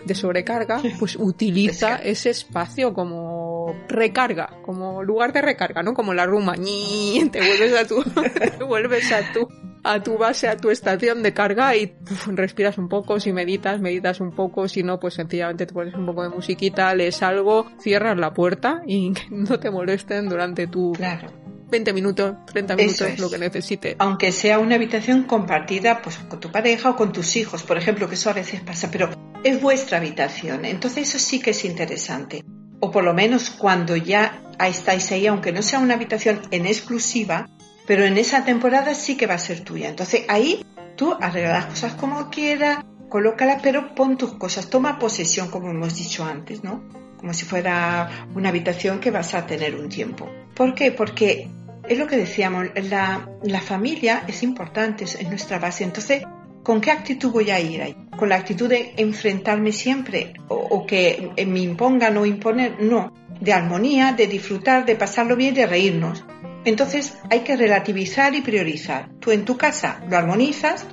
de sobrecarga, pues utiliza ese espacio como recarga, como lugar de recarga, ¿no? Como la ruma, te vuelves a tu, <laughs> te vuelves a tu a tu base, a tu estación de carga y respiras un poco, si meditas, meditas un poco, si no, pues sencillamente te pones un poco de musiquita, lees algo, cierras la puerta y que <laughs> no te molesten durante tu... Claro. 20 minutos, 30 minutos, lo que necesites. Aunque sea una habitación compartida pues con tu pareja o con tus hijos, por ejemplo, que eso a veces pasa, pero es vuestra habitación, entonces eso sí que es interesante. O por lo menos cuando ya estáis ahí, aunque no sea una habitación en exclusiva, pero en esa temporada sí que va a ser tuya. Entonces ahí tú arreglas las cosas como quieras, colócalas, pero pon tus cosas, toma posesión, como hemos dicho antes, ¿no? Como si fuera una habitación que vas a tener un tiempo. ¿Por qué? Porque es lo que decíamos, la, la familia es importante, es nuestra base. Entonces, ¿con qué actitud voy a ir ahí? ¿Con la actitud de enfrentarme siempre? ¿O, o que me impongan o imponer? No, de armonía, de disfrutar, de pasarlo bien, de reírnos. Entonces hay que relativizar y priorizar. Tú en tu casa lo armonizas,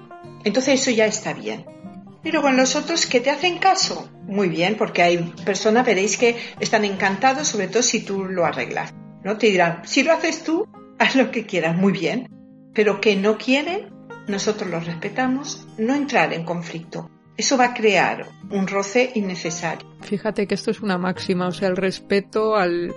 entonces eso ya está bien. Y luego en los otros que te hacen caso, muy bien, porque hay personas, veréis que están encantados, sobre todo si tú lo arreglas. ¿no? Te dirán, si lo haces tú, <laughs> haz lo que quieras, muy bien. Pero que no quieren, nosotros los respetamos, no entrar en conflicto. Eso va a crear un roce innecesario. Fíjate que esto es una máxima, o sea, el respeto al,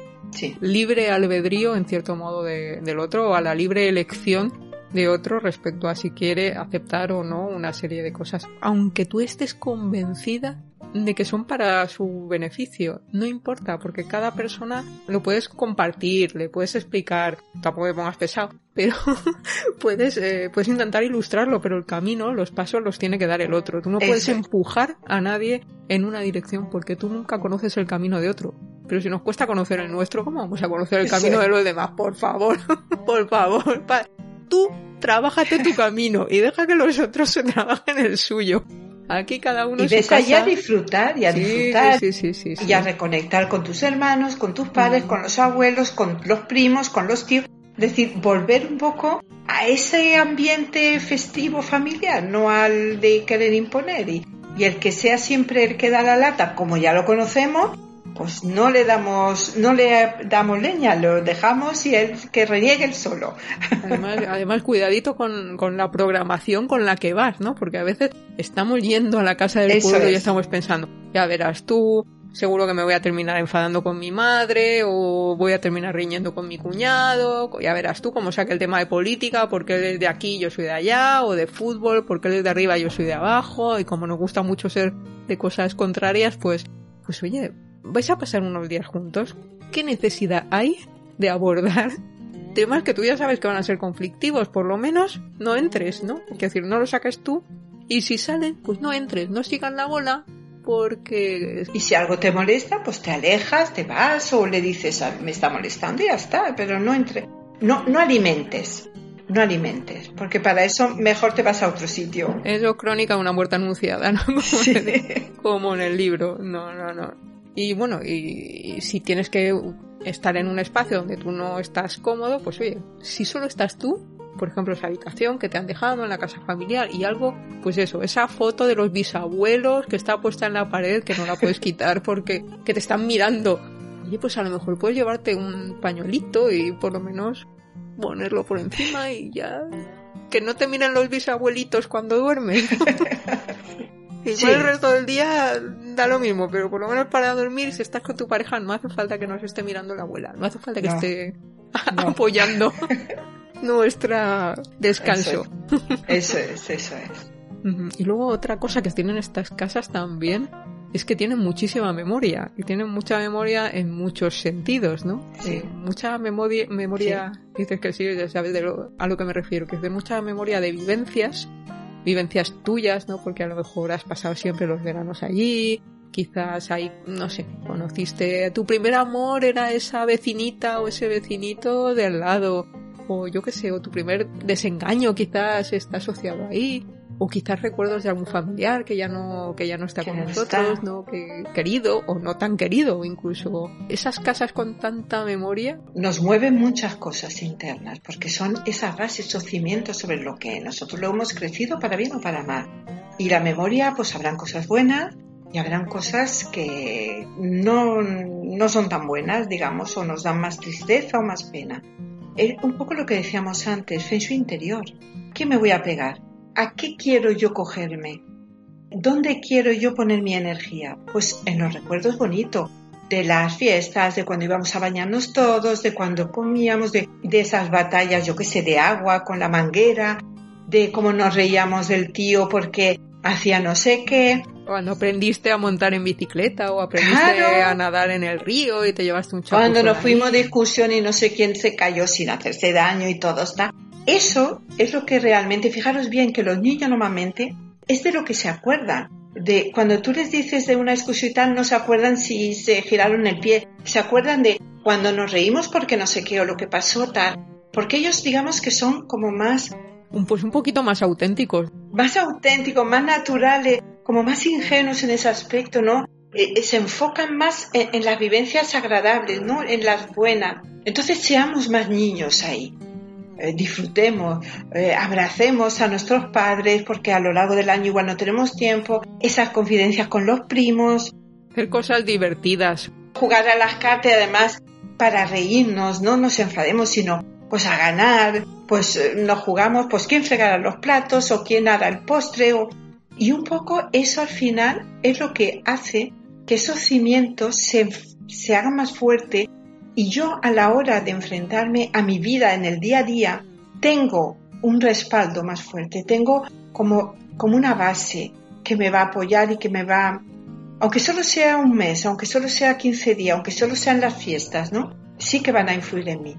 libre albedrío, en cierto modo, del otro, o a la libre elección de otro respecto a si quiere aceptar o no una serie de cosas. Aunque tú estés convencida de que son para su beneficio. No importa, porque cada persona lo puedes compartir, le puedes explicar, tampoco me pongas pesado, pero <laughs> puedes, eh, puedes intentar ilustrarlo, pero el camino, los pasos los tiene que dar el otro. Tú no puedes empujar a nadie en una dirección porque tú nunca conoces el camino de otro. Pero si nos cuesta conocer el nuestro, ¿cómo vamos a conocer el camino de los demás? Por favor, <laughs> por favor. Tú trabájate tu camino y deja que los otros se trabajen el suyo. Aquí cada uno y ves allá a disfrutar y a disfrutar y a reconectar con tus hermanos, con tus padres, mm. con los abuelos, con los primos, con los tíos. Es decir, volver un poco a ese ambiente festivo familiar, no al de querer imponer. Y, y el que sea siempre el que da la lata, como ya lo conocemos, pues no le damos, no le damos leña, lo dejamos y él que reniegue el solo. Además, cuidadito con, con, la programación con la que vas, ¿no? Porque a veces estamos yendo a la casa del pueblo y estamos pensando, ya verás tú, seguro que me voy a terminar enfadando con mi madre o voy a terminar riñendo con mi cuñado, ya verás tú cómo saque el tema de política, porque él es de aquí, yo soy de allá, o de fútbol, porque él es de arriba, yo soy de abajo, y como nos gusta mucho ser de cosas contrarias, pues, pues oye, vais a pasar unos días juntos, ¿qué necesidad hay de abordar <laughs> temas que tú ya sabes que van a ser conflictivos? Por lo menos no entres, ¿no? Es decir, no lo saques tú y si salen, pues no entres, no sigan la bola porque... Y si algo te molesta, pues te alejas, te vas o le dices, ah, me está molestando y ya está, pero no entre... No, no alimentes, no alimentes, porque para eso mejor te vas a otro sitio. Eso crónica de una muerte anunciada, ¿no? <laughs> Como en el libro. No, no, no. Y bueno, y, si tienes que estar en un espacio donde tú no estás cómodo, pues oye, si solo estás tú, por ejemplo, esa habitación que te han dejado en la casa familiar y algo, pues eso, esa foto de los bisabuelos que está puesta en la pared que no la puedes <laughs> quitar porque que te están mirando. Oye, pues a lo mejor puedes llevarte un pañuelito y por lo menos ponerlo por encima y ya que no te miren los bisabuelitos cuando <laughs> Igual el resto del día da lo mismo, pero por lo menos para dormir, si estás con tu pareja, no hace falta que nos esté mirando la abuela, no hace falta que esté <laughs> apoyando <laughs> nuestra descanso. Eso es, eso es. Y luego otra cosa que tienen estas casas también es que tienen muchísima memoria y tienen mucha memoria en muchos sentidos, ¿no? Sí. Eh, mucha memoria, memoria dices que sí, ya sabes de a lo que me refiero, que es de mucha memoria de vivencias vivencias tuyas, ¿no? Porque a lo mejor has pasado siempre los veranos allí, quizás ahí, no sé, conociste, tu primer amor era esa vecinita o ese vecinito de al lado, o yo qué sé, o tu primer desengaño quizás está asociado ahí o quizás recuerdos de algún familiar que ya no que ya no está con nosotros, ¿no? Que querido o no tan querido, incluso esas casas con tanta memoria nos mueven muchas cosas internas, porque son esas bases o cimientos sobre lo que nosotros lo hemos crecido para bien o para mal. Y la memoria, pues habrán cosas buenas y habrán cosas que no, no son tan buenas, digamos, o nos dan más tristeza o más pena. Es un poco lo que decíamos antes, feng shui interior. ¿Qué me voy a pegar? ¿A qué quiero yo cogerme? ¿Dónde quiero yo poner mi energía? Pues en los recuerdos bonitos, de las fiestas, de cuando íbamos a bañarnos todos, de cuando comíamos, de, esas batallas, yo qué sé, de agua con la manguera, de cómo nos reíamos del tío porque hacía no sé qué. Cuando aprendiste a montar en bicicleta o aprendiste a nadar en el río y te llevaste un chapuzón Cuando nos fuimos de excursión y no sé quién se cayó sin hacerse daño y todo está. Eso es lo que realmente, fijaros bien que los niños normalmente es de lo que se acuerdan. De cuando tú les dices de una excursión y tal, no se acuerdan si se giraron el pie, se acuerdan de cuando nos reímos porque no sé qué o lo que pasó tal. Porque ellos digamos que son como más pues un poquito más auténticos. Más auténticos, más naturales, como más ingenuos en ese aspecto, ¿no? Eh, eh, se enfocan más en, en, las vivencias agradables, ¿no? En las buenas. Entonces seamos más niños ahí. Eh, disfrutemos, eh, abracemos a nuestros padres porque a lo largo del año igual no tenemos tiempo, esas confidencias con los primos. Hacer cosas divertidas. Jugar a las cartas además para reírnos, no nos enfademos, sino pues a ganar, pues eh, nos jugamos, pues quién fregará los platos o quién hará el postre o... y un poco eso al final es lo que hace que esos cimientos se, se hagan más fuertes y yo a la hora de enfrentarme a mi vida en el día a día, tengo un respaldo más fuerte, tengo como, como una base que me va a apoyar y que me va, aunque solo sea un mes, aunque solo sea 15 días, aunque solo sean las fiestas, ¿no? Sí que van a influir en mí.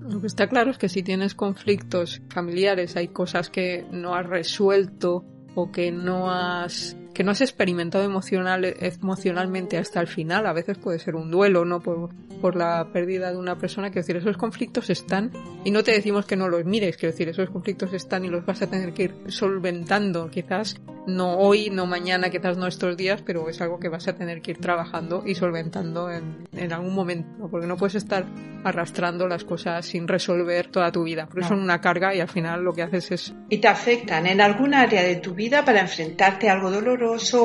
Lo que está claro es que si tienes conflictos familiares, hay cosas que no has resuelto o que no has que no has experimentado emocional, emocionalmente hasta el final. A veces puede ser un duelo, ¿no? Por, por la pérdida de una persona. Quiero decir, esos conflictos están y no te decimos que no los mires. Quiero decir, esos conflictos están y los vas a tener que ir solventando. Quizás no hoy, no mañana, quizás no estos días, pero es algo que vas a tener que ir trabajando y solventando en, en algún momento, porque no puedes estar arrastrando las cosas sin resolver toda tu vida, porque son una carga y al final lo que haces es... Y te afectan en algún área de tu vida para enfrentarte a algo doloroso,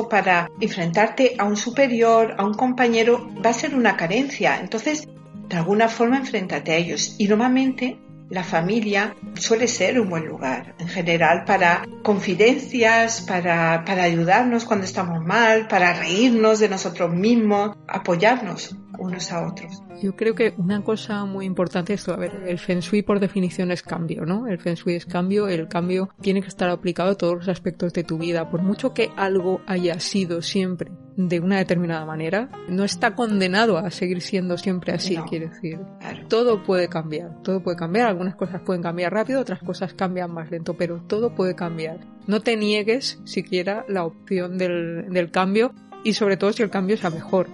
para enfrentarte a un superior, a un compañero, va a ser una carencia. Entonces, de alguna forma, enfréntate a ellos. Y normalmente la familia suele ser un buen lugar en general para confidencias, para, para ayudarnos cuando estamos mal, para reírnos de nosotros mismos, apoyarnos unos a otros. Yo creo que una cosa muy importante es, a ver, el Feng Shui por definición es cambio, ¿no? El Feng Shui es cambio, el cambio tiene que estar aplicado a todos los aspectos de tu vida. Por mucho que algo haya sido siempre de una determinada manera, no está condenado a seguir siendo siempre así, quiere decir. Todo puede cambiar, todo puede cambiar, algunas cosas pueden cambiar rápido, otras cosas cambian más lento, pero todo puede cambiar. No te niegues siquiera la opción del, del cambio y sobre todo si el cambio es a mejor.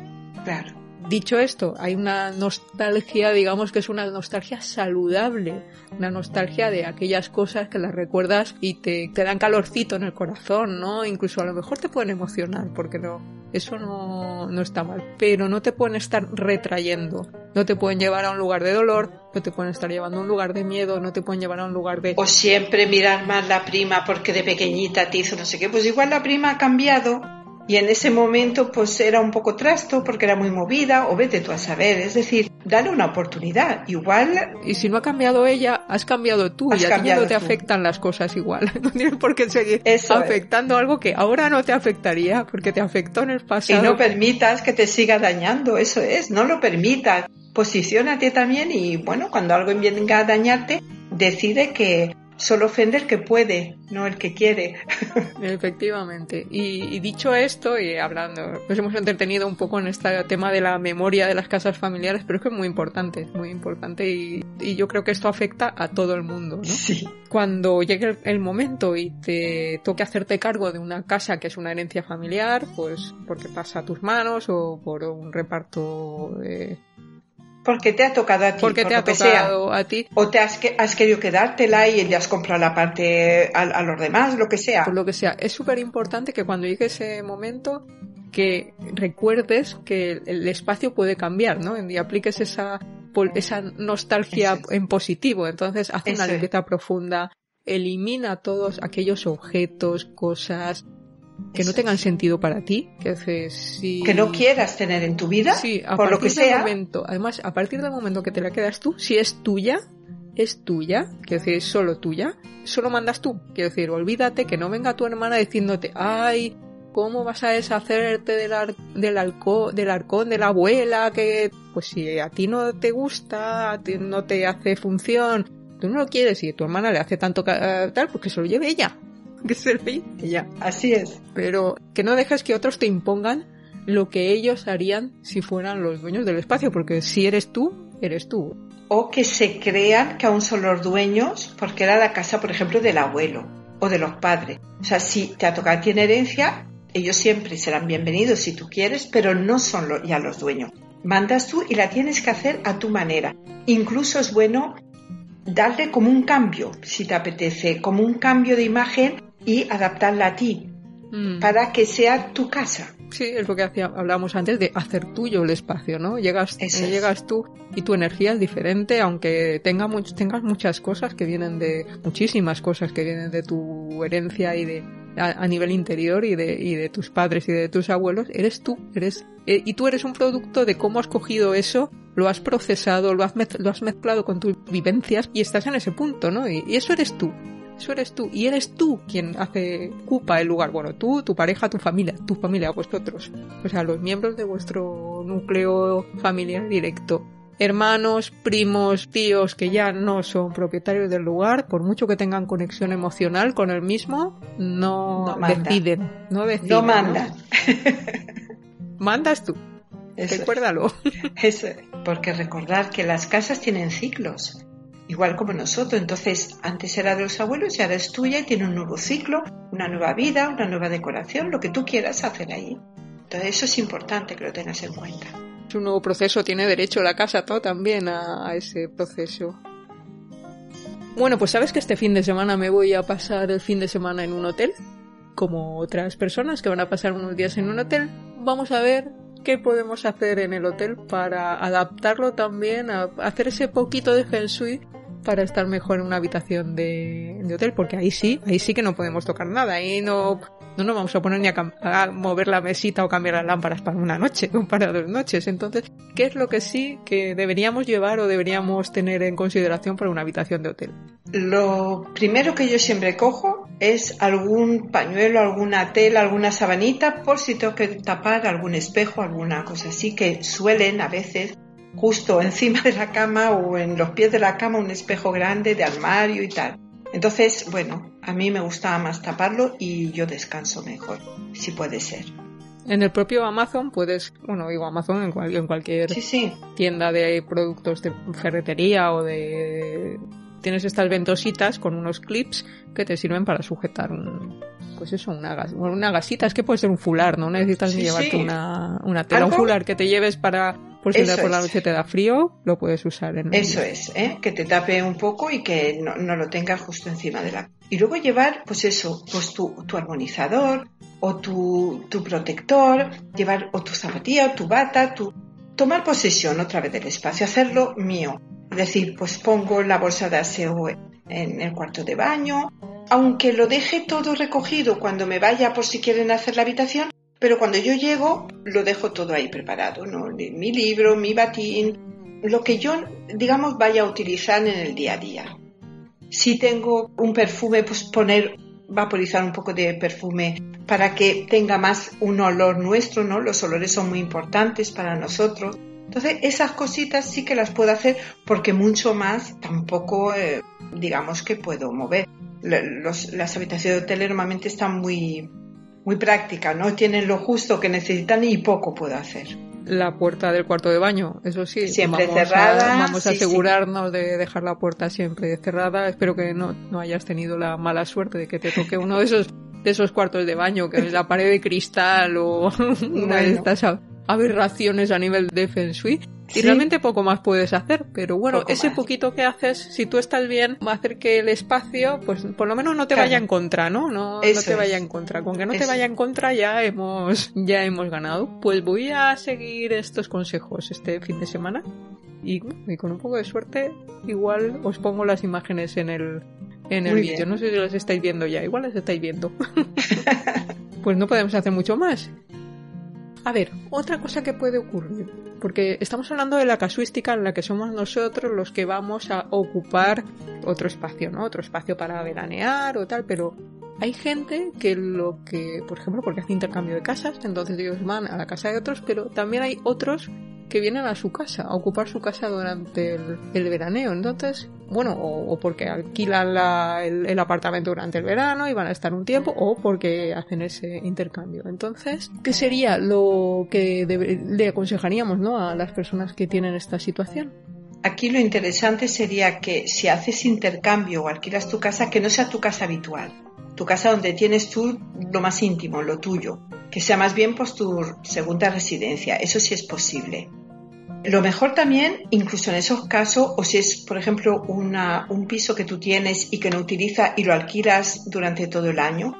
Claro. Dicho esto, hay una nostalgia, digamos que es una nostalgia saludable, una nostalgia de aquellas cosas que las recuerdas y te, te dan calorcito en el corazón, ¿no? Incluso a lo mejor te pueden emocionar, porque no, eso no, no está mal, pero no te pueden estar retrayendo, no te pueden llevar a un lugar de dolor, no te pueden estar llevando a un lugar de miedo, no te pueden llevar a un lugar de... O siempre mirar más la prima porque de pequeñita te hizo no sé qué, pues igual la prima ha cambiado y en ese momento pues era un poco trasto porque era muy movida o vete tú a saber, es decir, dale una oportunidad, igual... Y si no ha cambiado ella, has cambiado tú. Y a ti no te afectan las cosas igual, <laughs> no tienes por qué seguir afectando algo que ahora no te afectaría porque te afectó en el pasado. Y no permitas que te siga dañando, eso es, no lo permitas, posiciónate también y bueno, cuando algo venga a dañarte, decide que solo ofende el que puede, no el que quiere. <laughs> Efectivamente. Y, dicho esto, y hablando, nos hemos entretenido un poco en este tema de la memoria de las casas familiares, pero es que es muy importante, muy importante y, yo creo que esto afecta a todo el mundo. ¿no? Sí. Cuando llegue el, momento y te toque hacerte cargo de una casa que es una herencia familiar, pues porque pasa a tus manos o por un reparto de porque te ha tocado a ti. Porque te ha tocado a ti. O te has, has, querido quedártela y le has comprado la parte a, los demás, lo que sea. Por lo que sea. Es súper importante que cuando llegue ese momento que recuerdes que el espacio puede cambiar, ¿no? Y apliques esa, esa nostalgia en positivo. Entonces, haz una limpieza profunda, elimina todos aquellos objetos, cosas, que no tengan sentido para ti, que, si... que no quieras tener en tu vida, sí, a por lo que sea. Momento, además, a partir del momento que te la quedas tú, si es tuya, es tuya, quiero decir, es solo tuya, solo mandas tú. Quiero decir, olvídate que no venga tu hermana diciéndote, ay, ¿cómo vas a deshacerte del, del, del arcón de la abuela? Que, pues si a ti no te gusta, no te hace función, tú no lo quieres y tu hermana le hace tanto tal, pues que se lo lleve ella. <laughs> que se y ya. Así es. Pero que no dejes que otros te impongan lo que ellos harían si fueran los dueños del espacio, porque si eres tú, eres tú. O que se crean que aún son los dueños porque era la casa, por ejemplo, del abuelo o de los padres. O sea, si te ha tocado a ti en herencia, ellos siempre serán bienvenidos si tú quieres, pero no son ya los dueños. Mandas tú y la tienes que hacer a tu manera. Incluso es bueno darle como un cambio, si te apetece, como un cambio de imagen y adaptarla a ti mm. para que sea tu casa. Sí, es lo que hablábamos antes de hacer tuyo el espacio, ¿no? Llegas, llegas tú y tu energía es diferente, aunque tenga tengas muchas cosas que vienen de, muchísimas cosas que vienen de tu herencia y de, a, nivel interior y de, y de tus padres y de tus abuelos, eres tú, eres, eh, y tú eres un producto de cómo has cogido eso, lo has procesado, lo has, lo has mezclado con tus vivencias y estás en ese punto, ¿no? y eso eres tú. Eso eres tú. Y eres tú quien hace, ocupa el lugar. Bueno, tú, tu pareja, tu familia, tu familia, vosotros. O sea, los miembros de vuestro núcleo familiar directo. Hermanos, primos, tíos que ya no son propietarios del lugar, por mucho que tengan conexión emocional con el mismo, no, deciden. No deciden. No mandan. <laughs> Mandas tú. Recuérdalo. Eso. Porque recordar que las casas tienen ciclos igual como nosotros. Entonces, antes era de los abuelos y ahora es tuya y tiene un nuevo ciclo, una nueva vida, una nueva decoración, lo que tú quieras hacer ahí. Entonces, eso es importante que lo tengas en cuenta. Es un nuevo proceso, tiene derecho la casa todo también a, ese proceso. Bueno, pues sabes que este fin de semana me voy a pasar el fin de semana en un hotel. como otras personas que van a pasar unos días en un hotel, vamos a ver qué podemos hacer en el hotel para adaptarlo también a hacer ese poquito de feng shui para estar mejor en una habitación de, hotel, porque ahí sí, ahí sí que no podemos tocar nada, ahí no, no nos vamos a poner ni a, mover la mesita o cambiar las lámparas para una noche o <laughs> para dos noches. Entonces, ¿qué es lo que sí que deberíamos llevar o deberíamos tener en consideración para una habitación de hotel? Lo primero que yo siempre cojo es algún pañuelo, alguna tela, alguna sabanita, por si tengo que tapar algún espejo, alguna cosa así, que suelen a veces justo encima de la cama o en los pies de la cama un espejo grande de armario y tal. Entonces, bueno, a mí me gustaba más taparlo y yo descanso mejor, si puede ser. En el propio Amazon puedes, bueno, digo Amazon en, en cualquier tienda de productos de ferretería o de... Tienes estas ventositas con unos clips que te sirven para sujetar un, pues eso, una, gas, una gasita. Es que puede ser un fular, no necesitas llevarte una, una tela. Un fular que te lleves para por si por la noche te da frío, lo puedes usar en Eso es, ¿eh? que te tape un poco y que no, lo tengas justo encima de la. Y luego llevar, pues eso, pues tu, tu armonizador o tu, tu, protector, llevar o tu zapatilla o tu bata, tu... tomar posesión otra vez del espacio, hacerlo mío. Es decir, pues pongo la bolsa de aseo en el cuarto de baño, aunque lo deje todo recogido cuando me vaya por si quieren hacer la habitación, pero cuando yo llego lo dejo todo ahí preparado, ¿no? Mi libro, mi batín, lo que yo, digamos, vaya a utilizar en el día a día. Si tengo un perfume, pues poner, vaporizar un poco de perfume para que tenga más un olor nuestro, ¿no? Los olores son muy importantes para nosotros. Entonces, esas cositas sí que las puedo hacer porque mucho más tampoco, eh, digamos que puedo mover. las habitaciones de hotel normalmente están muy, muy práctica, ¿no? Tienen lo justo que necesitan y poco puedo hacer. La puerta del cuarto de baño, eso sí. Siempre cerrada. vamos a asegurarnos de dejar la puerta siempre cerrada. Espero que no, no hayas tenido la mala suerte de que te toque uno de esos de esos cuartos de baño, que es la pared de cristal o <laughs> una de estas aberraciones a nivel de Feng Shui. Y realmente poco más puedes hacer, pero bueno, ese poquito que haces, si tú estás bien, va a hacer que el espacio, pues por lo menos no te vaya en contra, ¿no? No, no te vaya en contra. Con que no te vaya en contra ya hemos, <laughs> ya hemos ganado. Pues voy a seguir estos consejos este fin de semana. Y, con un poco de suerte, igual os pongo las imágenes en el, en el vídeo. No sé si las estáis viendo ya, igual las estáis viendo. <laughs> <laughs> pues no podemos hacer mucho más. A ver, otra cosa que puede ocurrir, porque estamos hablando de la casuística en la que somos nosotros los que vamos a ocupar otro espacio, ¿no? Otro espacio para veranear o tal, pero hay gente que lo que, por ejemplo, porque hace intercambio de casas, entonces ellos van a la casa de otros, pero también hay otros que vienen a su casa, a ocupar su casa durante el, veraneo. Entonces, bueno, o, porque alquilan el, apartamento durante el verano y van a estar un tiempo, o porque hacen ese intercambio. Entonces, ¿qué sería lo que le aconsejaríamos ¿no? a las personas que tienen esta situación? Aquí lo interesante sería que si haces intercambio o alquilas tu casa, que no sea tu casa habitual, tu casa donde tienes tú lo más íntimo, lo tuyo, que sea más bien pues tu segunda residencia, eso sí es posible. Lo mejor también, incluso en esos casos, o si es, por ejemplo, un piso que tú tienes y que no utilizas y lo alquilas durante todo el año,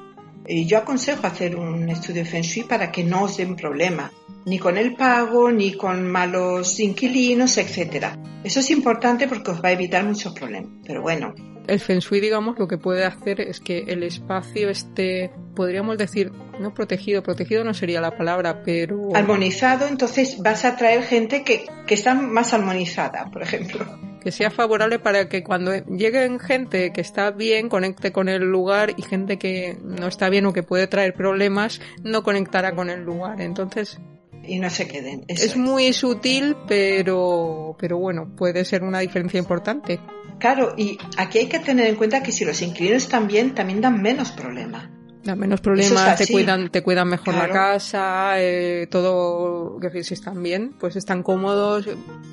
eh, yo aconsejo hacer un estudio Feng Shui para que no os den problema, ni con el pago, ni con malos inquilinos, etc. Eso es importante porque os va a evitar muchos problemas. Pero bueno, el Feng Shui, digamos, lo que puede hacer es que el espacio esté, podríamos decir, no protegido, protegido no sería la palabra, pero... Armonizado, entonces vas a traer gente que, que está más armonizada, por ejemplo. Que sea favorable para que cuando lleguen gente que está bien, conecte con el lugar y gente que no está bien o que puede traer problemas, no conectará con el lugar. Entonces, y no se queden. es, muy sutil, pero, pero bueno, puede ser una diferencia importante. Claro, y aquí hay que tener en cuenta que si los inquilinos están bien, también dan menos problemas. Dan menos problemas, te cuidan, te cuidan mejor la casa, eh, todo, que si están bien, pues están cómodos,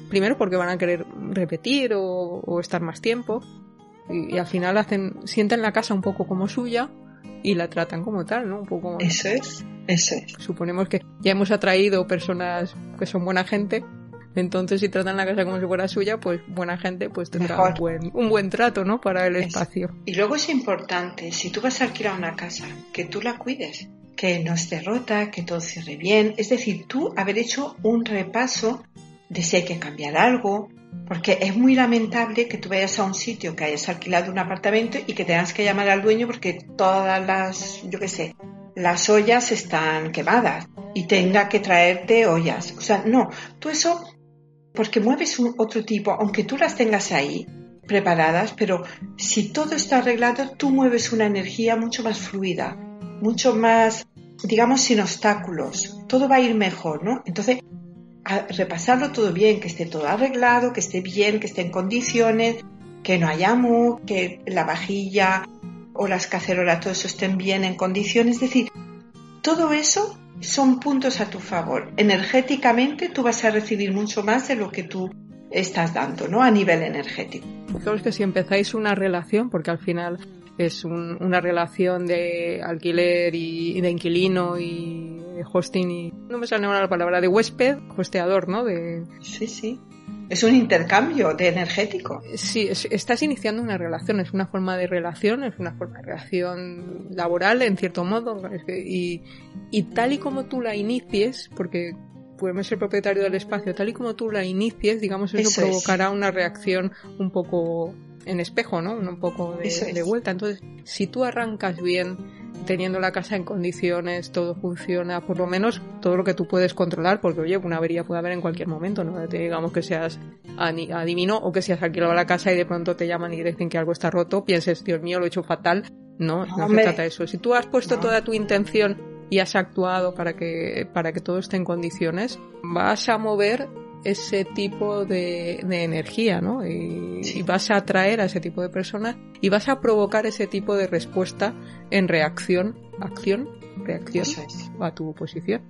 primero porque van a querer repetir o, estar más tiempo, y, y, al final hacen, sienten la casa un poco como suya, y la tratan como tal, ¿no? Un poco. Eso es, eso es. Suponemos que ya hemos atraído personas que son buena gente, Entonces, si tratan la casa como si fuera suya, pues buena gente pues tendrá un buen, un buen, trato, ¿no? Para el espacio. Y luego es importante, si tú vas a alquilar una casa, que tú la cuides, que no esté rota, que todo cierre bien. Es decir, tú haber hecho un repaso de si hay que cambiar algo, porque es muy lamentable que tú vayas a un sitio que hayas alquilado un apartamento y que tengas que llamar al dueño porque todas las, yo qué sé, las ollas están quemadas y tenga que traerte ollas. O sea, no, tú eso, porque mueves un otro tipo, aunque tú las tengas ahí preparadas, pero si todo está arreglado, tú mueves una energía mucho más fluida, mucho más, digamos, sin obstáculos. Todo va a ir mejor, ¿no? Entonces, repasarlo todo bien, que esté todo arreglado, que esté bien, que esté en condiciones, que no haya mu, que la vajilla o las cacerolas, todo eso estén bien en condiciones. Es decir, todo eso son puntos a tu favor. Energéticamente tú vas a recibir mucho más de lo que tú estás dando, ¿no? A nivel energético. es que si empezáis una relación, porque al final es una relación de alquiler y, de inquilino y de hosting y no me sale ahora la palabra de huésped, hosteador, ¿no? De... Sí, sí. Es un intercambio de energético. Sí, estás iniciando una relación, es una forma de relación, es una forma de relación laboral en cierto modo y, y tal y como tú la inicies, porque podemos ser propietario del espacio, tal y como tú la inicies, digamos, eso, provocará una reacción un poco en espejo, ¿no? Un poco de, vuelta. Entonces, si tú arrancas bien, teniendo la casa en condiciones, todo funciona, por lo menos todo lo que tú puedes controlar, porque oye, una avería puede haber en cualquier momento, no digamos que seas adivino o que seas alquilado a la casa y de pronto te llaman y dicen que algo está roto, pienses, Dios mío, lo he hecho fatal. No, no, se trata de eso. Si tú has puesto toda tu intención y has actuado para que, para que todo esté en condiciones, vas a mover ese tipo de, energía, ¿no? Y, vas a atraer a ese tipo de personas y vas a provocar ese tipo de respuesta en reacción, acción, reacción a tu posición.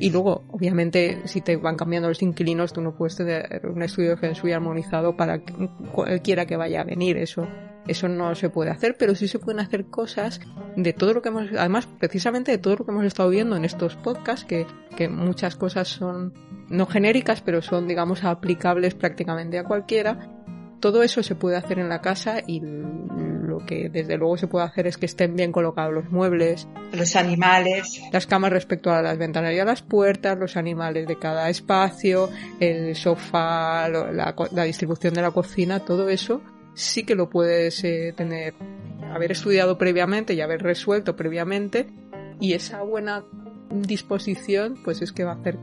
Y luego, obviamente, si te van cambiando los inquilinos, tú no puedes tener un estudio de Feng Shui armonizado para cualquiera que vaya a venir. Eso eso no se puede hacer, pero sí se pueden hacer cosas de todo lo que hemos, además precisamente de todo lo que hemos estado viendo en estos podcasts, que, que muchas cosas son no genéricas, pero son, digamos, aplicables prácticamente a cualquiera. Todo eso se puede hacer en la casa y lo que desde luego se puede hacer es que estén bien colocados los muebles, los animales, las camas respecto a las ventanas y a las puertas, los animales de cada espacio, el sofá, la, la distribución de la cocina, todo eso sí que lo puedes eh, tener, haber estudiado previamente y haber resuelto previamente y esa buena disposición pues es que va a hacer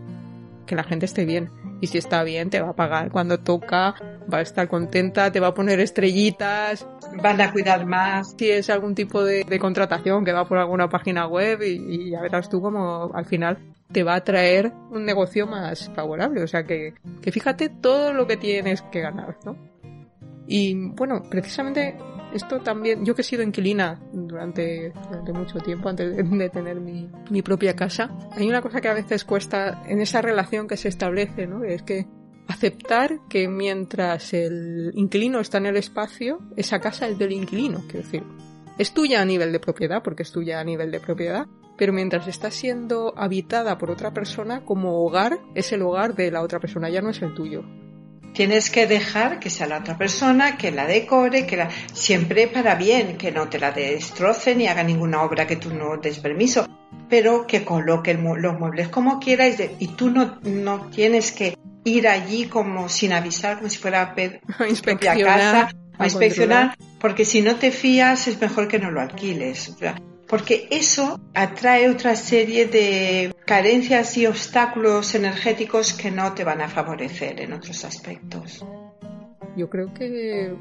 que la gente esté bien y si está bien te va a pagar cuando toca, va a estar contenta, te va a poner estrellitas, van a cuidar más. Si es algún tipo de, contratación que va por alguna página web y, ya verás tú como al final te va a traer un negocio más favorable. O sea que, que fíjate todo lo que tienes que ganar, ¿no? Y bueno, precisamente esto también, yo que he sido inquilina durante, durante mucho tiempo antes de, tener mi, mi, propia casa, hay una cosa que a veces cuesta en esa relación que se establece, ¿no? Es que aceptar que mientras el inquilino está en el espacio, esa casa es del inquilino, quiero decir. Es tuya a nivel de propiedad, porque es tuya a nivel de propiedad, pero mientras está siendo habitada por otra persona, como hogar, es el hogar de la otra persona, ya no es el tuyo. Tienes que dejar que sea la otra persona, que la decore, que la siempre para bien, que no te la destroce ni haga ninguna obra que tú no des permiso, pero que coloque los muebles como quiera y, tú no, no tienes que ir allí como sin avisar, como si fuera a, <laughs> a inspeccionar, casa, a, inspeccionar, porque si no te fías es mejor que no lo alquiles porque eso atrae otra serie de carencias y obstáculos energéticos que no te van a favorecer en otros aspectos. Yo creo que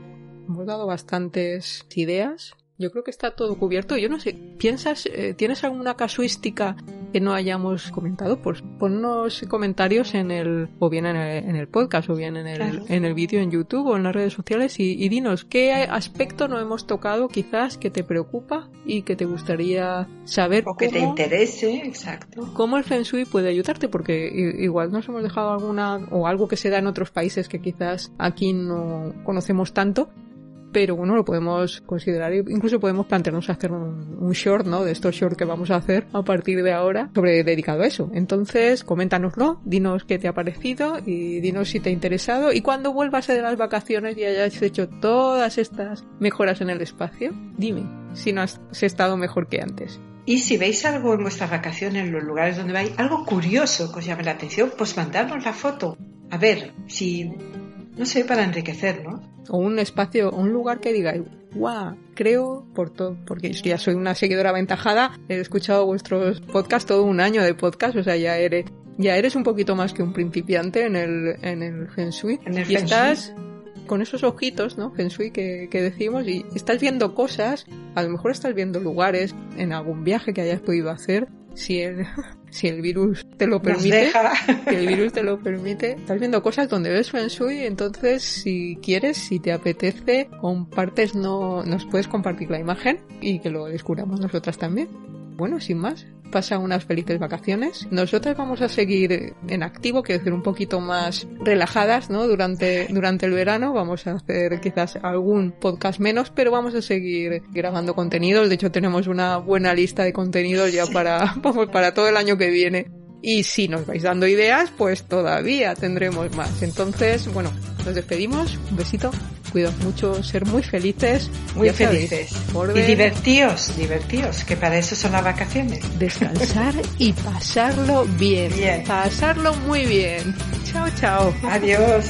hemos dado bastantes ideas yo creo que está todo cubierto. Yo no sé, ¿piensas, eh, tienes alguna casuística que no hayamos comentado? Pues ponnos comentarios en el, o bien en el, podcast, o bien en el, en el vídeo en YouTube o en las redes sociales y, dinos qué aspecto no hemos tocado quizás que te preocupa y que te gustaría saber. O que te interese, exacto. Cómo el Feng Shui puede ayudarte, porque igual nos hemos dejado alguna, o algo que se da en otros países que quizás aquí no conocemos tanto pero bueno, lo podemos considerar incluso podemos plantearnos hacer un, un short, ¿no? De estos shorts que vamos a hacer a partir de ahora sobre dedicado a eso. Entonces, coméntanoslo, dinos qué te ha parecido y dinos si te ha interesado y cuando vuelvas de las vacaciones y hayas hecho todas estas mejoras en el espacio, dime si no has estado mejor que antes. Y si veis algo en vuestras vacaciones, en los lugares donde vais, algo curioso que os llame la atención, pues mandadnos la foto. A ver, si, no sé, para enriquecernos. O un espacio, un lugar que digáis, guau, creo, por todo, porque ya soy una seguidora aventajada, he escuchado vuestros podcasts todo un año de podcast, o sea, ya eres, ya eres un poquito más que un principiante en el, en el Feng Shui. En el y Feng Shui. estás con esos ojitos, ¿no? Feng Shui que, que decimos y estás viendo cosas, a lo mejor estás viendo lugares en algún viaje que hayas podido hacer, si el, si el virus te lo permite, que el virus te lo permite, estás viendo cosas donde ves Feng Shui, entonces si quieres, si te apetece, compartes, no, nos puedes compartir la imagen y que lo descubramos nosotras también. Bueno, sin más, pasa unas felices vacaciones. Nosotras vamos a seguir en activo, quiero decir, un poquito más relajadas, ¿no? Durante, durante el verano vamos a hacer quizás algún podcast menos, pero vamos a seguir grabando contenidos. De hecho, tenemos una buena lista de contenidos ya para, <laughs> para todo el año que viene. Y si nos vais dando ideas, pues todavía tendremos más. Entonces, bueno, nos despedimos. Un besito. Cuidaos mucho, ser muy felices. Muy Ya sabéis, felices. Y divertíos, divertíos, que para eso son las vacaciones. descansar y pasarlo bien. Bien. Pasarlo muy bien. Chao, chao. Adiós.